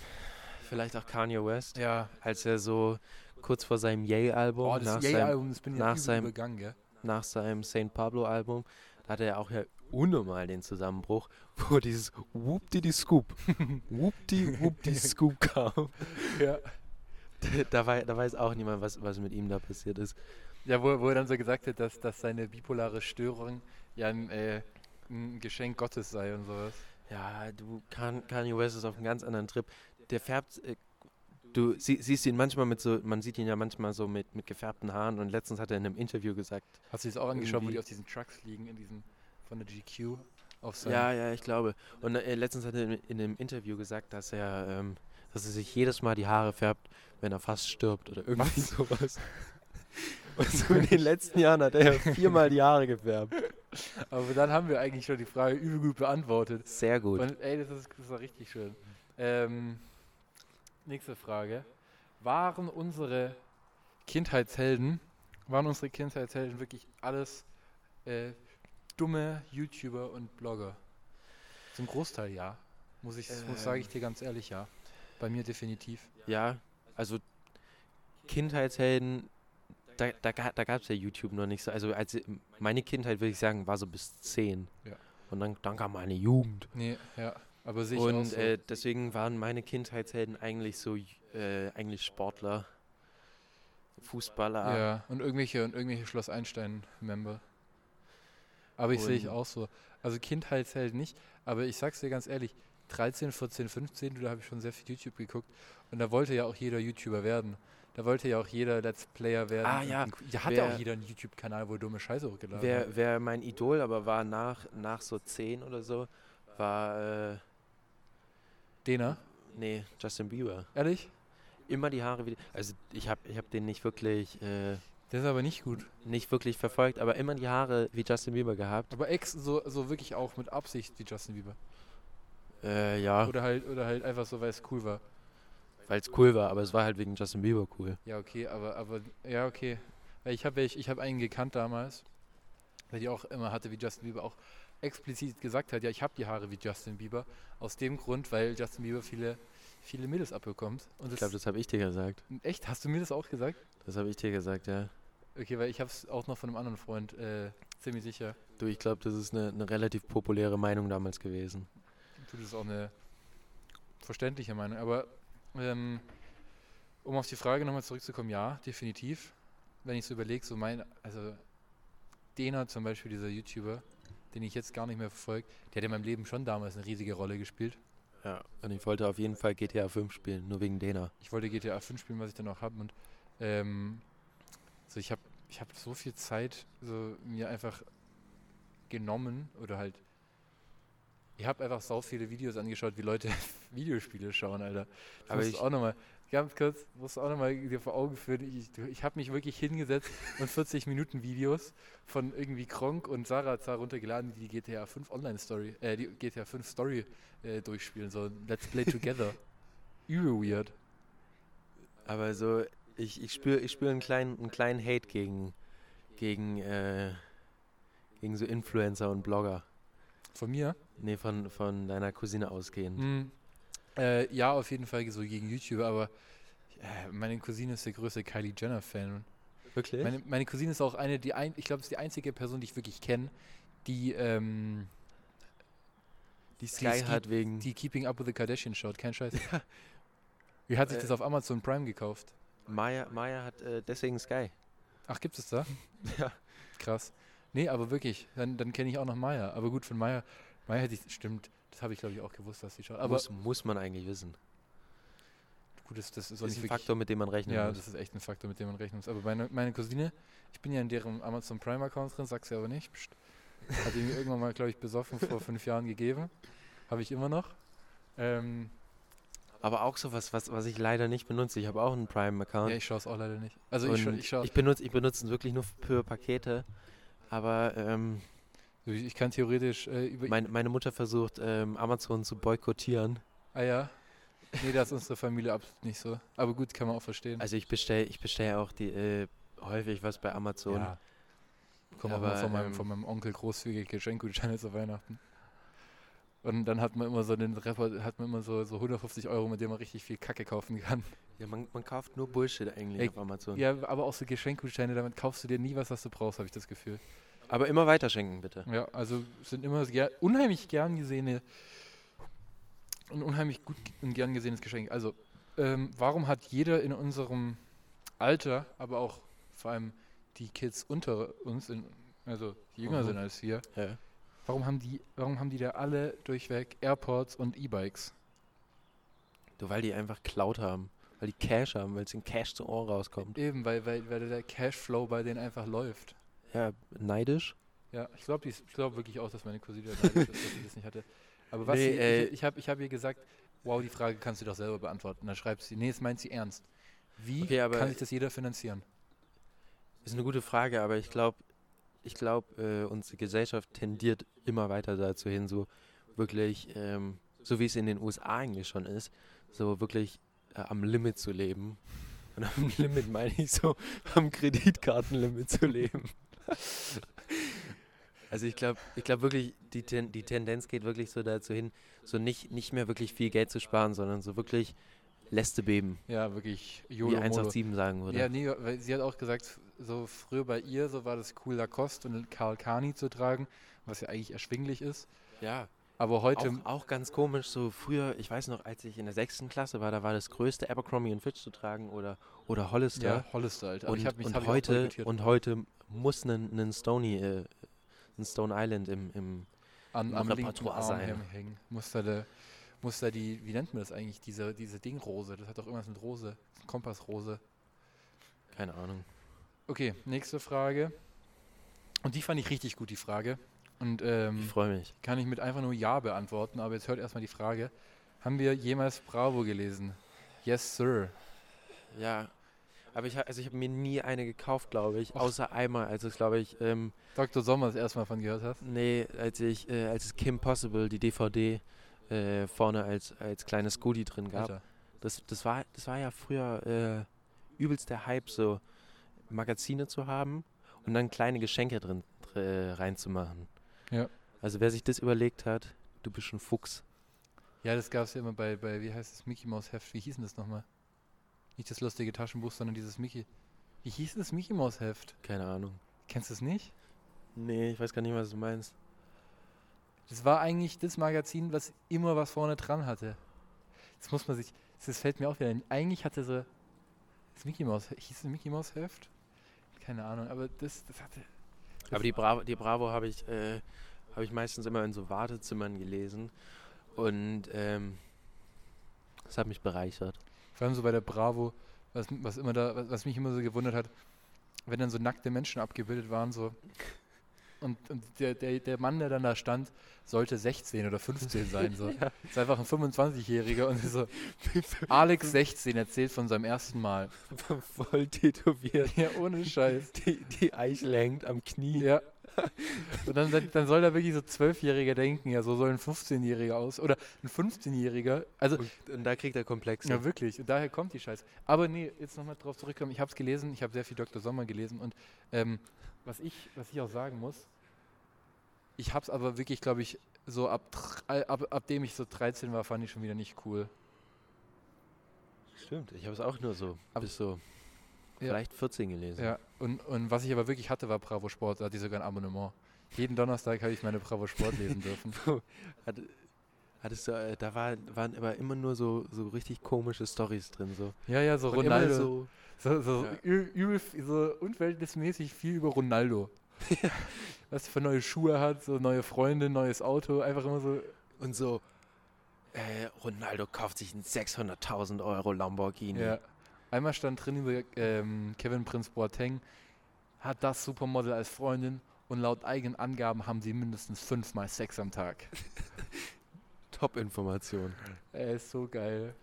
vielleicht auch Kanye West, Ja, als er so kurz vor seinem Yay-Album, boah, nach, das seinem, ja nach seinem- übergangen, gell? nach seinem St. Pablo-Album, da hatte er auch ja unnormal den Zusammenbruch, wo dieses Whoop-Diddy-Scoop, Whoop-Di-Whoop-Di-Scoop kam. Ja. da, wei- da weiß auch niemand, was, was mit ihm da passiert ist. Ja, wo, wo er dann so gesagt hat, dass, dass seine bipolare Störung ja ein, äh, ein Geschenk Gottes sei und sowas. Ja, du, Kan- Kanye West ist auf einem ganz anderen Trip. Der färbt, äh, du sie, siehst ihn manchmal mit so, man sieht ihn ja manchmal so mit, mit gefärbten Haaren und letztens hat er in einem Interview gesagt, Hast du das auch angeschaut, wo die auf diesen Trucks liegen, in diesen von der GQ auf. Ja, ja, ich glaube. Und äh, letztens hat er in, in einem Interview gesagt, dass er, ähm, dass er sich jedes Mal die Haare färbt, wenn er fast stirbt oder irgendwie sowas. Und so in den letzten Jahren hat er viermal die Haare gefärbt. Aber dann haben wir eigentlich schon die Frage übel gut beantwortet. Sehr gut. Und ey, das ist, das ist doch richtig schön. Ähm, nächste Frage. Waren unsere Kindheitshelden, waren unsere Kindheitshelden wirklich alles äh, dumme YouTuber und Blogger? Zum Großteil ja. Muss ich, muss sage ich dir ganz ehrlich, ja. Bei mir definitiv. Ja, also Kindheitshelden, da, da, da gab es ja YouTube noch nicht so. Also als meine Kindheit, würde ich sagen, war so bis 10. Ja. Und dann, dann kam meine Jugend. Nee, ja. Aber sehe ich auch Und so. äh, deswegen waren meine Kindheitshelden eigentlich so äh, eigentlich Sportler, Fußballer. Ja, und irgendwelche, und irgendwelche Schloss Einstein-Member. Aber ich sehe ich auch so. Also Kindheitsheld nicht, aber ich sag's dir ganz ehrlich, 13, 14, 15, da habe ich schon sehr viel YouTube geguckt und da wollte ja auch jeder YouTuber werden. Da wollte ja auch jeder Let's Player werden. Ah, ja. Da hatte Wer- auch jeder einen YouTube-Kanal, wo dumme Scheiße hochgeladen Wer, hat. wer mein Idol aber war nach, nach so 10 oder so, war, äh, Dena? nee, Justin Bieber. Ehrlich? Immer die Haare wieder. Also ich habe ich hab den nicht wirklich, äh, Der ist aber nicht gut. nicht wirklich verfolgt, aber immer die Haare wie Justin Bieber gehabt. Aber ex so, so wirklich auch mit Absicht wie Justin Bieber. Äh, ja, Oder halt, oder halt einfach so, weil es cool war. weil es cool war, aber es war halt wegen Justin Bieber cool. Ja, okay, aber, aber, ja, okay. Weil ich habe ich hab einen gekannt damals, der die auch immer hatte, wie Justin Bieber auch explizit gesagt hat, ja, ich habe die Haare wie Justin Bieber. Aus dem Grund, weil Justin Bieber viele, viele Mädels abbekommt. Und Ich glaube, das habe ich dir gesagt. echt, hast du mir das auch gesagt? Das habe ich dir gesagt, ja. Okay, weil ich habe es auch noch von einem anderen Freund äh, ziemlich sicher. Du, ich glaube, das ist eine, eine relativ populäre Meinung damals gewesen. Du, das ist auch eine verständliche Meinung. Aber ähm, um auf die Frage nochmal zurückzukommen, ja, definitiv. Wenn ich so überlege, so mein, also Dena zum Beispiel, dieser YouTuber, den ich jetzt gar nicht mehr verfolge, der hat in meinem Leben schon damals eine riesige Rolle gespielt. Ja. Und ich wollte auf jeden Fall GTA 5 spielen, nur wegen Dena. Ich wollte GTA 5 spielen, was ich dann auch habe. Und ähm, so ich habe ich hab so viel Zeit so mir einfach genommen oder halt. Ich habe einfach so viele Videos angeschaut, wie Leute Videospiele schauen, Alter. Das Aber ich- auch nochmal, ganz kurz, musst du auch nochmal dir vor Augen führen. Ich, ich habe mich wirklich hingesetzt und 40 Minuten Videos von irgendwie Kronk und Sarazar runtergeladen, die die GTA 5 Online Story, äh, die GTA 5 Story äh, durchspielen. So Let's Play Together. Übel weird. Aber so, ich, ich spüre ich spür einen, kleinen, einen kleinen Hate gegen, gegen, äh, gegen so Influencer und Blogger. Von mir? Nee, von, von deiner Cousine ausgehend. Mm, äh, ja, auf jeden Fall so gegen YouTuber, aber äh, meine Cousine ist der größte Kylie Jenner-Fan. Wirklich? Meine, meine Cousine ist auch eine, die ein, ich glaube, ist die einzige Person, die ich wirklich kenne, die, ähm, die Sky hat wegen. die Keeping Up with the Kardashian schaut. Kein Scheiß. Wie hat sich Äh, das auf Amazon Prime gekauft? Maya, Maya hat äh, deswegen Sky. Ach, gibt es da? Ja. Krass. Nee, aber wirklich, dann, dann kenne ich auch noch Maya. Aber gut, von Maya, Maya hätte ich, stimmt, das habe ich glaube ich auch gewusst, dass sie schaut. Aber muss, muss man eigentlich wissen. gut, das, das ist Das ist ein Faktor, mit dem man rechnen Ja, muss. das ist echt ein Faktor, mit dem man rechnen muss. Aber meine, meine Cousine, ich bin ja in deren Amazon Prime Account drin, sag's ja aber nicht. Psst. Hat die mir irgendwann mal, glaube ich, besoffen vor fünf Jahren gegeben. Habe ich immer noch. Ähm, Aber auch sowas, was, was ich leider nicht benutze. Ich habe auch einen Prime-Account. ja, ich schaue es auch leider nicht. Also ich, scha ich schaue, ich benutze ich benutze es wirklich nur für Pakete. Aber ähm, ich, kann theoretisch äh, über. mein, meine Mutter versucht, ähm, Amazon zu boykottieren. ah ja. Nee, da ist unsere Familie absolut nicht so. Aber gut, kann man auch verstehen. Also ich bestelle ich bestell auch die, äh, häufig was bei Amazon. ja. Komm auch Aber, mal von meinem, ähm, von meinem Onkel großzügige Geschenkgutscheine zu Weihnachten. Und dann hat man immer so den Report, hat man immer so, so 150 Euro, mit dem man richtig viel Kacke kaufen kann. Ja, man, man kauft nur Bullshit eigentlich Ey, auf Amazon. Ja, aber auch so Geschenkgutscheine, damit kaufst du dir nie was, was du brauchst, habe ich das Gefühl. Aber immer weiterschenken, bitte. Ja, also sind immer ger unheimlich gern gesehene, ein unheimlich gut und gern gesehenes Geschenk. Also, ähm, warum hat jeder in unserem Alter, aber auch vor allem die Kids unter uns, in, also die jünger Mhm. sind als wir, Ja. warum haben die, warum haben die da alle durchweg Airports und E-Bikes? Du, weil die einfach Cloud haben. Weil die Cash haben, weil es in Cash zu Ohr rauskommt. Eben, weil, weil, weil der Cashflow bei denen einfach läuft. Ja, neidisch. Ja, ich glaube glaub wirklich auch, dass meine Cousine neidisch ist, dass sie das nicht hatte. Aber was Nee, sie, äh, ich, ich habe ich hab ihr gesagt, wow, die Frage kannst du doch selber beantworten. Und dann schreibt sie, nee, das meint sie ernst. Wie Okay, aber- kann sich das jeder finanzieren? Ist eine gute Frage, aber ich glaube, ich glaube, äh, unsere Gesellschaft tendiert immer weiter dazu hin, so wirklich, ähm, so wie es in den USA eigentlich schon ist, so wirklich äh, am Limit zu leben. Und am Limit meine ich so, am Kreditkartenlimit zu leben. Also ich glaube, ich glaube wirklich, die, Ten die Tendenz geht wirklich so dazu hin, so nicht, nicht mehr wirklich viel Geld zu sparen, sondern so wirklich Läste beben, Ja, wirklich wie YOLO Molo. 187 sagen würde. Ja, nee, weil sie hat auch gesagt, so früher bei ihr, so war das cool, Lacoste und Karl Kani zu tragen, was ja eigentlich erschwinglich ist. ja. Aber heute, Auch, auch ganz komisch, so früher, ich weiß noch, als ich in der sechsten Klasse war, da war das größte Abercrombie und Fitch zu tragen oder, oder Hollister. ja, Hollister, Alter. Aber und, ich mich, und, heute, und heute muss ein, ein Stony, äh, ein Stone Island im, im am linken Repertoire sein. hängen. Muss da, de, muss da die, wie nennt man das eigentlich, diese, diese Dingrose, das hat doch irgendwas mit Rose, Kompassrose. keine Ahnung. Okay, nächste Frage. Und die fand ich richtig gut, die Frage. Und ähm, Ich freue mich. kann ich mit einfach nur Ja beantworten, aber jetzt hört erstmal die Frage. Haben wir jemals Bravo gelesen? Yes, Sir. Ja, aber ich, also ich habe mir nie eine gekauft, glaube ich, Och. außer einmal, als es, glaube ich, ähm, Dr. Sommer das erste Mal von gehört hast. nee, als ich, äh, als es Kim Possible, die DVD, äh, vorne als, als kleines Goodie drin gab. Alter. Das, das, war, das war ja früher äh, übelst der Hype, so Magazine zu haben und dann kleine Geschenke drin äh, reinzumachen. Ja. Also wer sich das überlegt hat, du bist ein Fuchs. Ja, das gab es ja immer bei, bei, wie heißt das, Mickey Mouse Heft. Wie hieß denn das nochmal? Nicht das lustige Taschenbuch, sondern dieses Mickey. Wie hieß das Mickey Mouse Heft? Keine Ahnung. Kennst du es nicht? Nee, ich weiß gar nicht, was du meinst. Das war eigentlich das Magazin, was immer was vorne dran hatte. Das muss man sich, das fällt mir auch wieder ein. Eigentlich hatte so, das Mickey Mouse, hieß es Mickey Mouse Heft? Keine Ahnung, aber das, das hatte, Aber die Bravo, die Bravo habe ich, äh, habe ich meistens immer in so Wartezimmern gelesen. Und ähm, das hat mich bereichert. Vor allem so bei der Bravo, was, was immer da, was, was mich immer so gewundert hat, wenn dann so nackte Menschen abgebildet waren, so. Und, und der, der, der Mann, der dann da stand, sollte 16 oder 15 sein. So. Ja. Ist einfach ein 25-Jähriger und so. Alex 16 erzählt von seinem ersten Mal. Voll tätowiert. Ja, ohne Scheiß. Die, die Eichel hängt am Knie. Ja. Und dann, dann, soll da wirklich so 12-Jähriger denken, ja, so soll ein 15-Jähriger aus. Oder ein 15-Jähriger. Also, Und, und da kriegt er Komplexe. ja, wirklich. Und daher kommt die Scheiße. Aber nee, jetzt nochmal drauf zurückkommen. Ich habe es gelesen, ich habe sehr viel Dr. Sommer gelesen. Und ähm, was, ich, was ich auch sagen muss, ich habe es aber wirklich, glaube ich, so ab, dr- ab, ab dem ich so 13 war, fand ich schon wieder nicht cool. Stimmt, ich habe es auch nur so Aber- bis so Ja. vielleicht 14 gelesen. Ja, und, und was ich aber wirklich hatte, war Bravo Sport. Da hatte ich sogar ein Abonnement. Jeden Donnerstag habe ich meine Bravo Sport lesen dürfen. Hatte, hattest du, äh, da war, waren aber immer nur so, so richtig komische Stories drin. So. Ja, ja, so Und Ronaldo. So, So, so, Ja. übel, so unverhältnismäßig viel über Ronaldo. Was er für neue Schuhe hat, so neue Freunde, neues Auto, einfach immer so. und so, äh, Ronaldo kauft sich einen 600.000 Euro Lamborghini. Ja. Einmal stand drin über ähm, Kevin Prince Boateng, hat das Supermodel als Freundin und laut eigenen Angaben haben sie mindestens fünfmal Sex am Tag. Top-Information. Er ist so geil.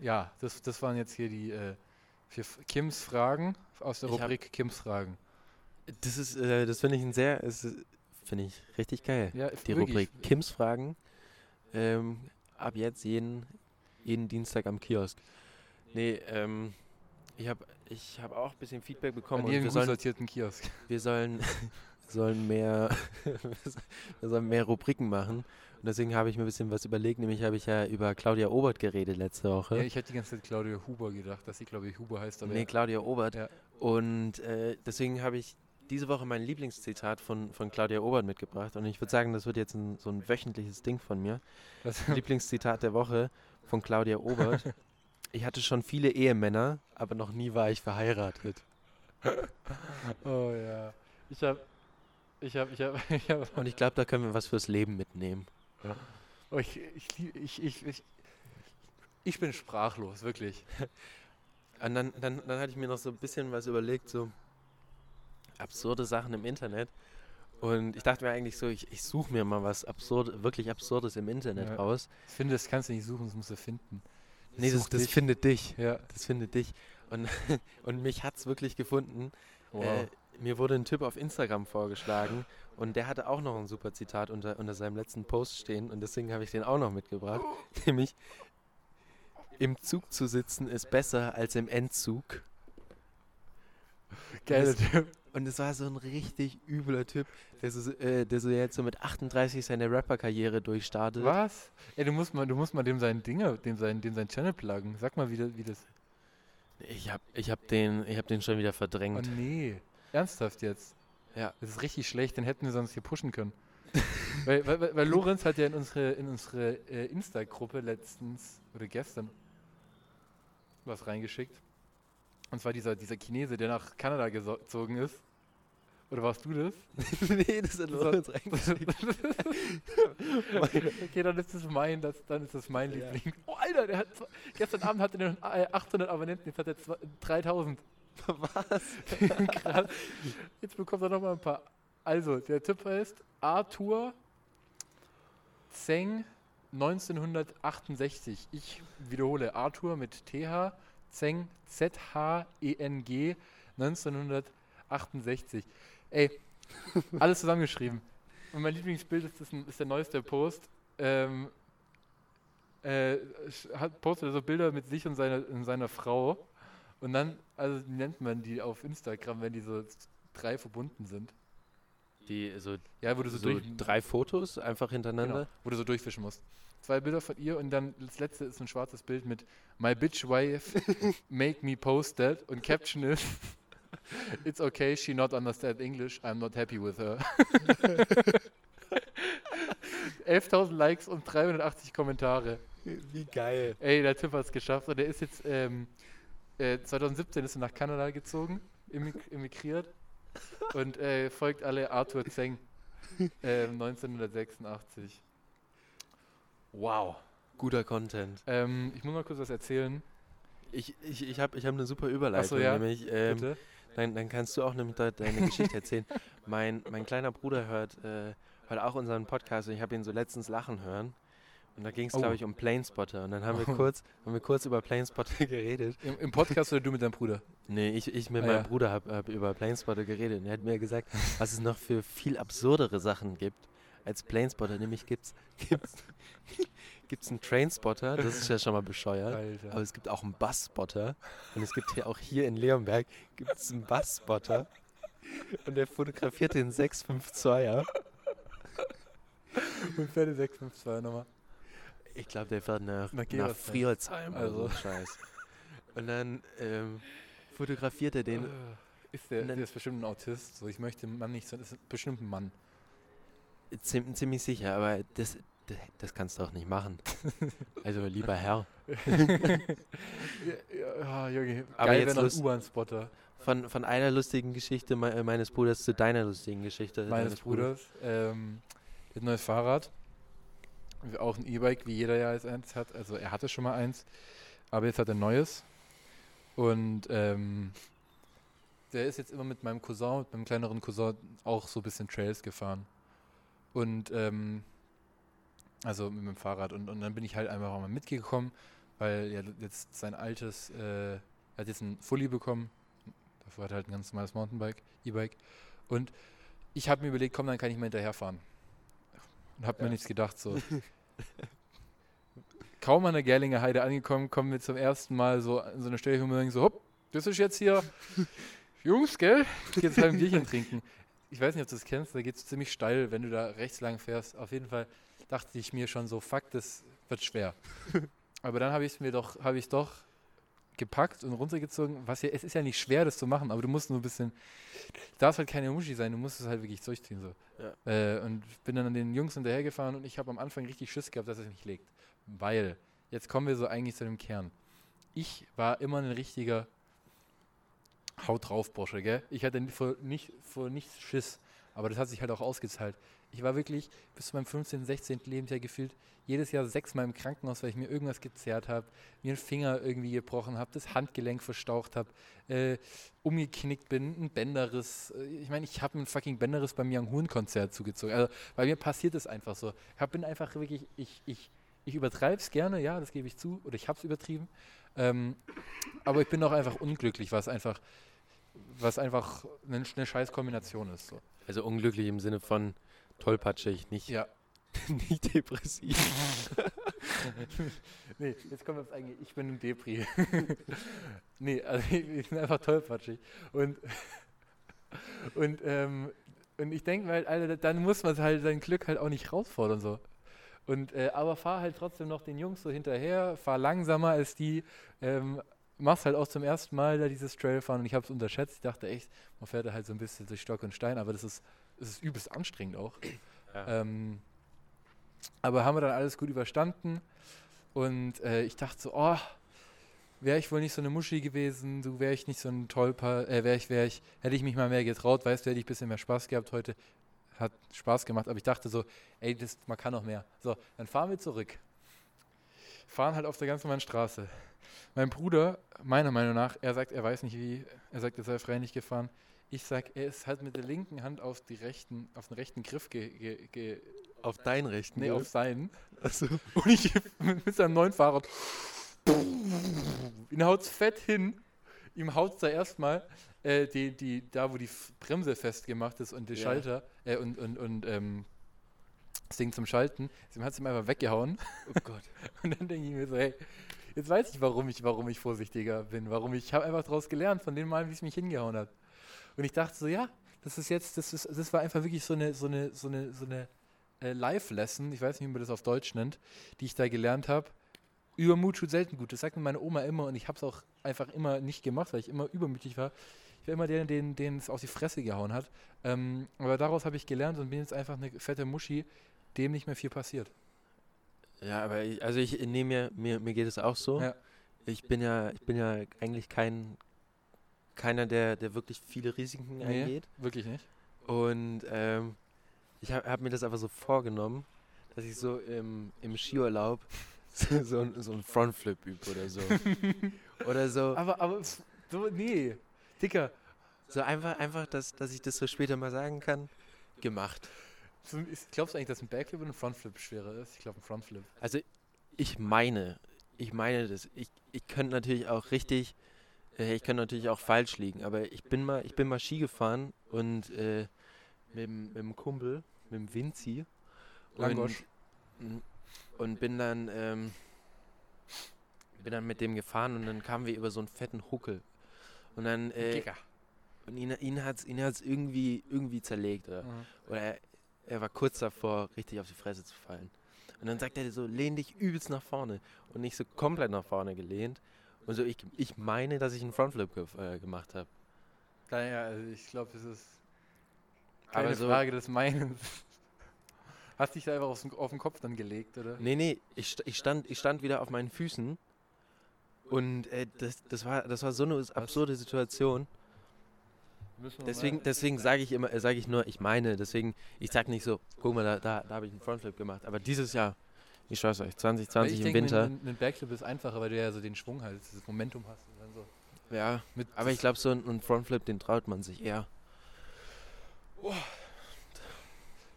Ja, das, das waren jetzt hier die äh, vier Kims Fragen aus der Ich Rubrik Kims Fragen. Das ist, äh, das finde ich ein sehr, finde ich richtig geil. Ja, Die wirklich. Rubrik Kims Fragen. Ähm, ab jetzt jeden, jeden Dienstag am Kiosk. Nee, ähm, ich habe ich hab auch ein bisschen Feedback bekommen An und jedem wir sollen, sortierten Kiosk. wir sollen, sollen mehr, wir sollen mehr Rubriken machen. Und deswegen habe ich mir ein bisschen was überlegt, nämlich habe ich ja über Claudia Obert geredet letzte Woche. Ja, ich hätte die ganze Zeit Claudia Huber gedacht, dass sie Claudia Huber heißt, aber nee. Claudia Obert. Ja. Und äh, deswegen habe ich diese Woche mein Lieblingszitat von, von Claudia Obert mitgebracht. Und ich würde sagen, das wird jetzt ein, so ein wöchentliches Ding von mir. Das, Lieblingszitat der Woche von Claudia Obert. Ich hatte schon viele Ehemänner, aber noch nie war ich verheiratet. oh ja. Ich habe, ich habe, ich habe, ich habe, Und ich glaube, da können wir was fürs Leben mitnehmen. oh, ich, ich, ich, ich, ich bin sprachlos, wirklich. Und dann, dann, dann hatte ich mir noch so ein bisschen was überlegt, so absurde Sachen im Internet. Und ich dachte mir eigentlich so, ich, ich suche mir mal was absurd, wirklich Absurdes im Internet Ja. raus. Ich finde, das kannst du nicht suchen, das musst du finden. Nee, das, das dich. findet dich. Ja. Das findet dich. Und, und mich hat es wirklich gefunden. Wow. Äh, mir wurde ein Typ auf Instagram vorgeschlagen und der hatte auch noch ein super Zitat unter, unter seinem letzten Post stehen und deswegen habe ich den auch noch mitgebracht. Nämlich, im Zug zu sitzen ist besser als im Endzug. Geiler Typ. Und es war so ein richtig übler Typ, der so, äh, der so jetzt so mit 38 seine Rapper-Karriere durchstartet. Was? Ey, du musst mal, du musst mal dem sein Dinger, dem sein, dem sein Channel pluggen. Sag mal, wie das, wie das. Ich habe ich hab den, ich hab den schon wieder Oh verdrängt. nee. Ernsthaft jetzt? Ja. Das ist richtig schlecht, den hätten wir sonst hier pushen können. weil, weil, weil, weil Lorenz hat ja in unsere, in unsere äh, Insta-Gruppe letztens oder gestern was reingeschickt. Und zwar dieser, dieser Chinese, der nach Kanada gezogen ist. Oder warst du das? nee, das hat Lorenz reingeschickt. okay, dann ist das mein, das, dann ist das mein Ja. Liebling. Oh, Alter, der hat, gestern Abend hatte der noch, äh, 800 Abonnenten, jetzt hat er zwa- 3000. Was? Krass. Jetzt bekommt er noch mal ein paar. Also, der Typ heißt Arthur Zeng 1968. Ich wiederhole, Arthur mit TH, Zeng, Z-H-E-N-G 1968. Ey, alles zusammengeschrieben. Und mein Lieblingsbild ist, das, ist der neueste Post. Ähm, äh, hat, postet so Bilder mit sich und seiner, und seiner Frau. Und dann, also nennt man die auf Instagram, wenn die so drei verbunden sind. Die so, Ja, wo du so, so durch, drei Fotos einfach hintereinander. genau, wo du so durchfischen musst. Zwei Bilder von ihr und dann das letzte ist ein schwarzes Bild mit My bitch wife make me post that und Caption ist It's okay, she not understand English, I'm not happy with her. 11.000 Likes und 380 Kommentare. Wie geil. Ey, der Typ hat es geschafft und der ist jetzt, ähm, äh, 2017 ist er nach Kanada gezogen, emigriert und äh, folgt alle Arthur Zeng, ähm, 1986. Wow. Guter Content. Ähm, ich muss mal kurz was erzählen, Ich, ich, ich habe ich hab eine super Überleitung. ja? Nämlich, ähm, bitte. dann, dann kannst du auch nämlich de deine Geschichte erzählen. Mein, mein kleiner Bruder hört, äh, hört auch unseren Podcast und ich habe ihn so letztens lachen hören. Und da ging es, Oh. glaube ich, um Planespotter. Und dann haben wir, Oh. kurz, haben wir kurz über Planespotter geredet. Im, Im Podcast oder du mit deinem Bruder? Nee, ich, ich mit Ah, meinem ja. Bruder habe hab über Planespotter geredet. Und er hat mir gesagt, was es noch für viel absurdere Sachen gibt als Planespotter. Nämlich gibt es gibt's, gibt's einen Trainspotter, das ist ja schon mal bescheuert. Alter. Aber es gibt auch einen Bussspotter. Und es gibt hier auch hier in Leonberg gibt es einen Bussspotter. Und der fotografiert den 652er. Und Pferde 652 nochmal. Ich glaube, der fährt nach, Nach nach, so Also. ein Scheiß. Und dann ähm, fotografiert er den. Äh, Ist der, dann- der ist bestimmt ein Autist. So, ich möchte den Mann nicht sein. Das ist bestimmt ein Mann. Ziem, ziemlich sicher, aber das, das, das kannst du auch nicht machen. Also, lieber Herr. ja, ja, Junge. Aber Geil jetzt ein U-Bahn-Spotter Von, von einer lustigen Geschichte me äh, meines Bruders zu deiner lustigen Geschichte. meines deines Bruders. Bruders. Ähm, ein neues Fahrrad. Auch ein E-Bike, wie jeder ja jetzt eins hat. Also er hatte schon mal eins. Aber jetzt hat er ein neues. Und ähm, der ist jetzt immer mit meinem Cousin, mit meinem kleineren Cousin, auch so ein bisschen Trails gefahren. Und ähm, also mit dem Fahrrad. Und, und dann bin ich halt einfach auch mal mitgekommen, weil er jetzt sein altes, äh, er hat jetzt ein Fully bekommen. Davor hat er halt ein ganz normales Mountainbike, E-Bike. Und ich habe mir überlegt, komm, dann kann ich mal hinterherfahren. Und habe mir Ja. nichts gedacht. So. Kaum an der Gerlinger Heide angekommen, kommen wir zum ersten Mal so an so eine Stelle, wo wir denken so, hopp, das ist jetzt hier, Jungs, gell? Jetzt halt ein Bierchen trinken. Ich weiß nicht, ob du das kennst, da geht es ziemlich steil, wenn du da rechts lang fährst. Auf jeden Fall dachte ich mir schon so, fuck, das wird schwer. Aber dann habe ich es mir doch, habe ich doch gepackt und runtergezogen. Was ja, es ist ja nicht schwer, das zu machen, aber du musst nur ein bisschen, du darfst halt keine Muschi sein, du musst es halt wirklich durchziehen. So. Äh, und bin dann an den Jungs hinterhergefahren und ich habe am Anfang richtig Schiss gehabt, dass es nicht legt. Weil, jetzt kommen wir so eigentlich zu dem Kern. Ich war immer ein richtiger Haut drauf, Bursche, gell? Ich hatte vor, nicht, vor nichts Schiss, aber das hat sich halt auch ausgezahlt. Ich war wirklich bis zu meinem 15., 16. Lebensjahr gefühlt jedes Jahr sechsmal im Krankenhaus, weil ich mir irgendwas gezerrt habe, mir einen Finger irgendwie gebrochen habe, das Handgelenk verstaucht habe, äh, umgeknickt bin, ein Bänderriss. Äh, ich meine, ich habe ein fucking Bänderriss beim Young Hoon Konzert zugezogen. Also bei mir passiert es einfach so. Ich bin einfach wirklich, ich, ich, ich übertreibe es gerne, ja, das gebe ich zu, oder ich habe es übertrieben. Ähm, aber ich bin auch einfach unglücklich, was einfach, was einfach eine, eine scheiß Kombination ist. So. Also unglücklich im Sinne von tollpatschig, nicht, Ja, nicht depressiv. nee, jetzt kommen wir aufs eigene. Ich bin ein Depri. nee, also ich bin einfach tollpatschig. Und, und, ähm, und ich denke halt, Alter, dann muss man halt sein Glück halt auch nicht herausfordern. So. Und, äh, aber fahr halt trotzdem noch den Jungs so hinterher, fahr langsamer als die. Ähm, mach's halt auch zum ersten Mal da dieses Trailfahren und ich habe es unterschätzt. Ich dachte echt, man fährt da halt so ein bisschen durch Stock und Stein, aber das ist, das ist übelst anstrengend auch. Ja. Ähm, aber haben wir dann alles gut überstanden. Und äh, ich dachte so, oh, wäre ich wohl nicht so eine Muschi gewesen, so wäre ich nicht so ein Tollpa, äh, wäre ich, wäre ich, hätte ich mich mal mehr getraut, weißt du, hätte ich ein bisschen mehr Spaß gehabt heute. Hat Spaß gemacht, aber ich dachte so, ey, das, man kann noch mehr. So, dann fahren wir zurück. Fahren halt auf der ganz normalen Straße. Mein Bruder, meiner Meinung nach, er sagt, er weiß nicht wie, er sagt, er sei freiwillig gefahren. Ich sag, er ist halt mit der linken Hand auf, die rechten, auf den rechten Griff ge, ge, ge, Auf deinen rechten. Nee, auf seinen. Achso. Und ich mit, seinem neuen Fahrrad. Ihn haut's fett hin. Ihm haut's da erstmal äh, die, die, da wo die Bremse festgemacht ist und der Ja. Schalter äh, und, und, und ähm, das Ding zum Schalten. Dem hat es ihm einfach weggehauen. Oh Gott. Und dann denke ich mir so, hey, jetzt weiß ich, warum ich, warum ich vorsichtiger bin. Warum ich, ich habe einfach daraus gelernt, von den Malen, wie es mich hingehauen hat. Und ich dachte so, ja, das ist jetzt, das ist, das war einfach wirklich so eine, so eine, so eine, so eine äh, Live-Lesson, ich weiß nicht, wie man das auf Deutsch nennt, die ich da gelernt habe. Übermut tut selten gut. Das sagt mir meine Oma immer und ich habe es auch einfach immer nicht gemacht, weil ich immer übermütig war. Ich war immer der, den, den es auf die Fresse gehauen hat. Ähm, aber daraus habe ich gelernt und bin jetzt einfach eine fette Muschi, dem nicht mehr viel passiert. Ja, aber ich, also ich nehme mir, mir, mir geht es auch so. Ja. Ich bin ja, ich bin ja eigentlich kein keiner, der, der wirklich viele Risiken Nee, eingeht. wirklich nicht. Und ähm, ich habe hab mir das einfach so vorgenommen, dass ich so im, im Skiurlaub so, so, ein- so einen Frontflip übe oder so. oder so. Aber, aber, so, nee. Dicker, So einfach, einfach dass, dass ich das so später mal sagen kann. Gemacht. Glaubst du eigentlich, dass ein Backflip oder ein Frontflip schwerer ist? Ich glaube, ein Frontflip. Also ich meine, ich meine das. Ich, ich könnte natürlich auch richtig, äh, ich könnte natürlich auch falsch liegen, aber ich bin mal, ich bin mal Ski gefahren und äh, mit, dem- mit dem Kumpel, mit dem Vinci. Langosch. Und, und bin dann, ähm, bin dann mit dem gefahren und dann kamen wir über so einen fetten Huckel. Und dann, äh, und ihn, ihn hat es ihn hat's irgendwie, irgendwie zerlegt. Oder, Mhm. oder er, war kurz davor, richtig auf die Fresse zu fallen. Und dann sagt er so, lehn dich übelst nach vorne. Und nicht so komplett nach vorne gelehnt. Und so, ich, ich meine, dass ich einen Frontflip ge äh, gemacht habe. Naja, also ich glaube, das ist Aber keine so- Frage des Meinens. Hast dich da einfach aufs, auf den Kopf dann gelegt, oder? Nee, nee, ich, ich, stand, ich stand wieder auf meinen Füßen. Und äh, das, das, war, das war so eine absurde Situation. Deswegen, deswegen sage ich immer, äh, sage ich nur, ich meine, deswegen, ich sag nicht so, guck mal, da, da, da habe ich einen Frontflip gemacht. Aber dieses Jahr, ich schwör's euch, Weil 2020 ich im denke, Winter, Ein, ein Backflip ist einfacher, weil du ja so den Schwung halt, dieses Momentum hast. Und dann so ja. Aber ich glaube, so ein, ein Frontflip, den traut man sich eher.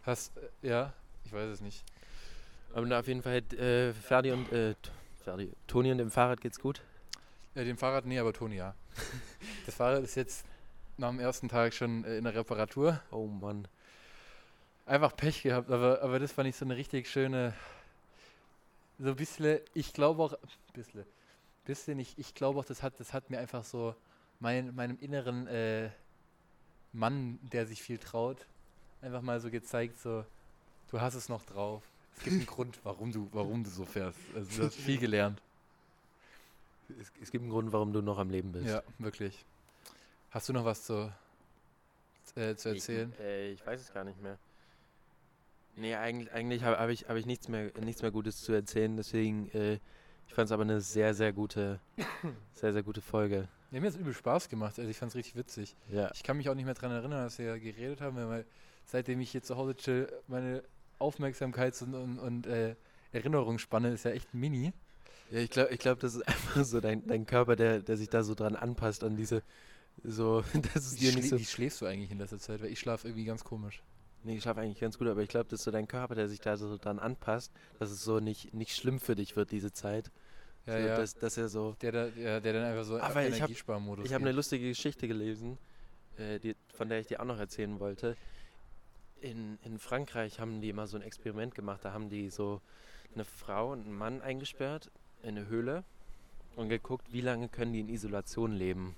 hast, äh, ja, ich weiß es nicht. Aber na, auf jeden Fall, äh, Ferdi und, äh, Ferdi, Toni und dem Fahrrad geht's gut. Ja, dem Fahrrad, nee, aber Toni, ja. das Fahrrad ist jetzt nach dem ersten Tag schon äh, in der Reparatur. Oh Mann. Einfach Pech gehabt, aber, aber das fand ich so eine richtig schöne, so ein bisschen, ich glaube auch, bisschen, bisschen, ich, ich glaube auch, das hat, das hat mir einfach so mein, meinem inneren äh, Mann, der sich viel traut, einfach mal so gezeigt, so, du hast es noch drauf. Es gibt einen Grund, warum du, warum du so fährst. Also du hast viel gelernt. Es, es gibt einen Grund, warum du noch am Leben bist. Ja, wirklich. Hast du noch was zu, äh, zu erzählen? Ich, äh, ich weiß es gar nicht mehr. Nee, eigentlich, eigentlich habe hab ich, hab ich nichts, mehr, nichts mehr Gutes zu erzählen, deswegen, äh, ich fand es aber eine sehr, sehr gute, sehr, sehr gute Folge. Ja, mir hat es übel Spaß gemacht. Also ich fand es richtig witzig. Ja. Ich kann mich auch nicht mehr daran erinnern, dass wir geredet haben. Halt seitdem ich hier zu Hause chill, meine Aufmerksamkeits- und, und, und äh, Erinnerungsspanne ist ja echt mini. Ja, ich glaube, ich glaub, das ist einfach so dein, dein Körper, der, der sich da so dran anpasst an diese, so, das ist Wie, dir nicht so. wie schläfst du eigentlich in letzter Zeit? Weil ich schlafe irgendwie ganz komisch. Nee, ich schlafe eigentlich ganz gut, aber ich glaube, das ist so dein Körper, der sich da so dran anpasst, dass es so nicht, nicht schlimm für dich wird, diese Zeit. Ja, so, ja. Dass, dass er so. der, da, der, der dann einfach so Aber ich hab- Energiesparmodus Ich habe geht. eine lustige Geschichte gelesen, äh, die, von der ich dir auch noch erzählen wollte. In, in Frankreich haben die mal so ein Experiment gemacht. Da haben die so eine Frau und einen Mann eingesperrt in eine Höhle und geguckt, wie lange können die in Isolation leben.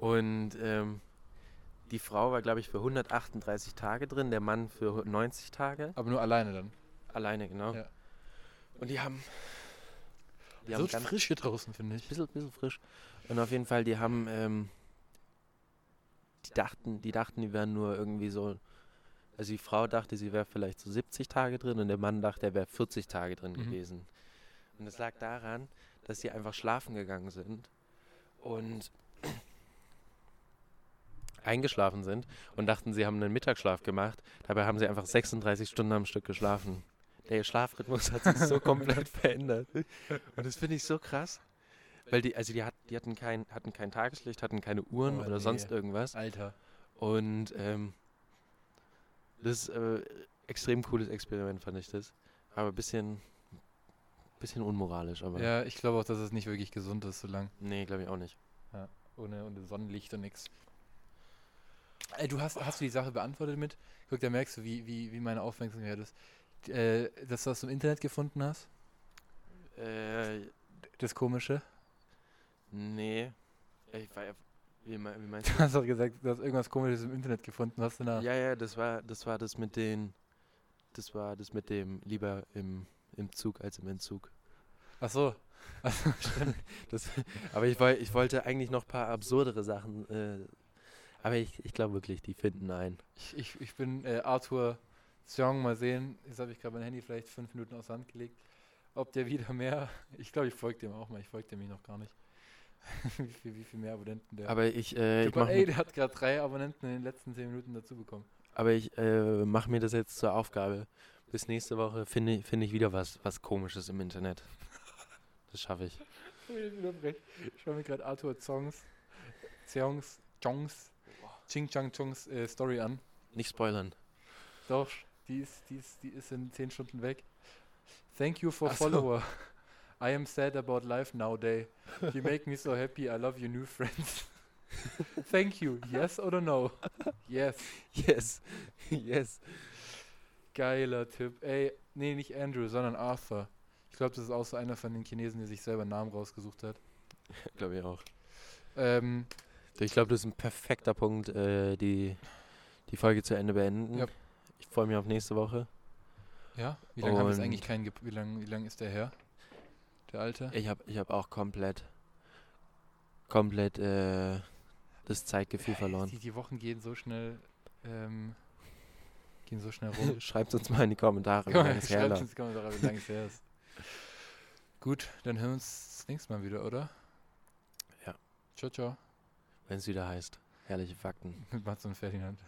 Und ähm, die Frau war, glaube ich, für 138 Tage drin, der Mann für 90 Tage. Aber nur alleine dann. Alleine, genau. Ja. Und die haben. Die so haben ganz, frisch hier draußen, finde ich. bisschen, bisschen frisch. Und auf jeden Fall, die haben, ähm, die dachten, die dachten, die wären nur irgendwie so, also die Frau dachte, sie wäre vielleicht so 70 Tage drin und der Mann dachte, er wäre 40 Tage drin Mhm. gewesen. Und es lag daran, dass sie einfach schlafen gegangen sind und eingeschlafen sind und dachten, sie haben einen Mittagsschlaf gemacht. Dabei haben sie einfach 36 Stunden am Stück geschlafen. Der Schlafrhythmus hat sich so komplett verändert. Und das finde ich so krass. Weil die, also die, hat, die hatten, kein, hatten kein Tageslicht, hatten keine Uhren Oh, oder nee. sonst irgendwas. Alter. Und ähm, das ist äh, extrem cooles Experiment, fand ich das. Aber ein bisschen, bisschen unmoralisch, aber Ja, ich glaube auch, dass es nicht wirklich gesund ist, so lang. nee, glaube ich auch nicht. Ohne, ohne Sonnenlicht und nix. Ey, du hast, hast du die Sache beantwortet mit? Guck, da merkst du, wie, wie, wie meine Aufmerksamkeit ist. Äh, das, was du im Internet gefunden hast, Äh, das Komische. nee. Ich war, wie, wie meinst Du hast doch gesagt, du hast irgendwas Komisches im Internet gefunden. Hast du da? du? Ja, ja, das war, das war das mit den, das war das mit dem lieber im, im Zug als im Entzug. Ach so. Ach so, stimmt. Das, aber ich, woll, ich wollte eigentlich noch ein paar absurdere Sachen. Äh, aber ich, ich glaube wirklich, die finden ein. Ich, ich, ich bin äh, Arthur Song, mal sehen. Jetzt habe ich gerade mein Handy vielleicht fünf Minuten aus der Hand gelegt. Ob der wieder mehr. Ich glaube, ich folge dem auch mal. Ich folge dem noch gar nicht. wie, viel, wie viel mehr Abonnenten der Aber ich, äh, ich mache ey, der hat gerade drei Abonnenten in den letzten zehn Minuten dazu bekommen. aber ich äh, mach mir das jetzt zur Aufgabe. Bis nächste Woche finde ich- finde ich wieder was, was Komisches im Internet. Das schaffe ich. Ich schaue mir gerade Arthur Zongs, Zeongs, Jongs, Ching Chang Chongs äh, Story an. Nicht spoilern. Doch, die ist, die ist, die ist in zehn Stunden weg. Thank you for Ach so. follower. I am sad about life nowadays. You make me so happy. I love your new friends. Thank you. Yes or no? Yes. Yes. yes. Geiler Tipp. Ey, nee, nicht Andrew, sondern Arthur. Ich glaube, das ist auch so einer von den Chinesen, der sich selber einen Namen rausgesucht hat. Glaube ich auch. Ähm, Ich glaube, das ist ein perfekter Punkt, äh, die, die Folge zu Ende beenden. Ja. Ich freue mich auf nächste Woche. ja, wie lange haben wir eigentlich keinen, ge- wie lange wie lang ist der her? Der Alte? Ich habe ich hab auch komplett, komplett äh, das Zeitgefühl verloren. Die, die Wochen gehen so schnell, ähm, gehen so schnell rum. Schreibt uns mal in die Kommentare, wie lange es her Schreibt uns in die Kommentare, wie lange es her ist. Gut, dann hören wir uns das nächste Mal wieder, oder? Ja. Ciao, ciao. Wenn es wieder heißt. Herrliche Fakten. Mit Mats und Ferdinand.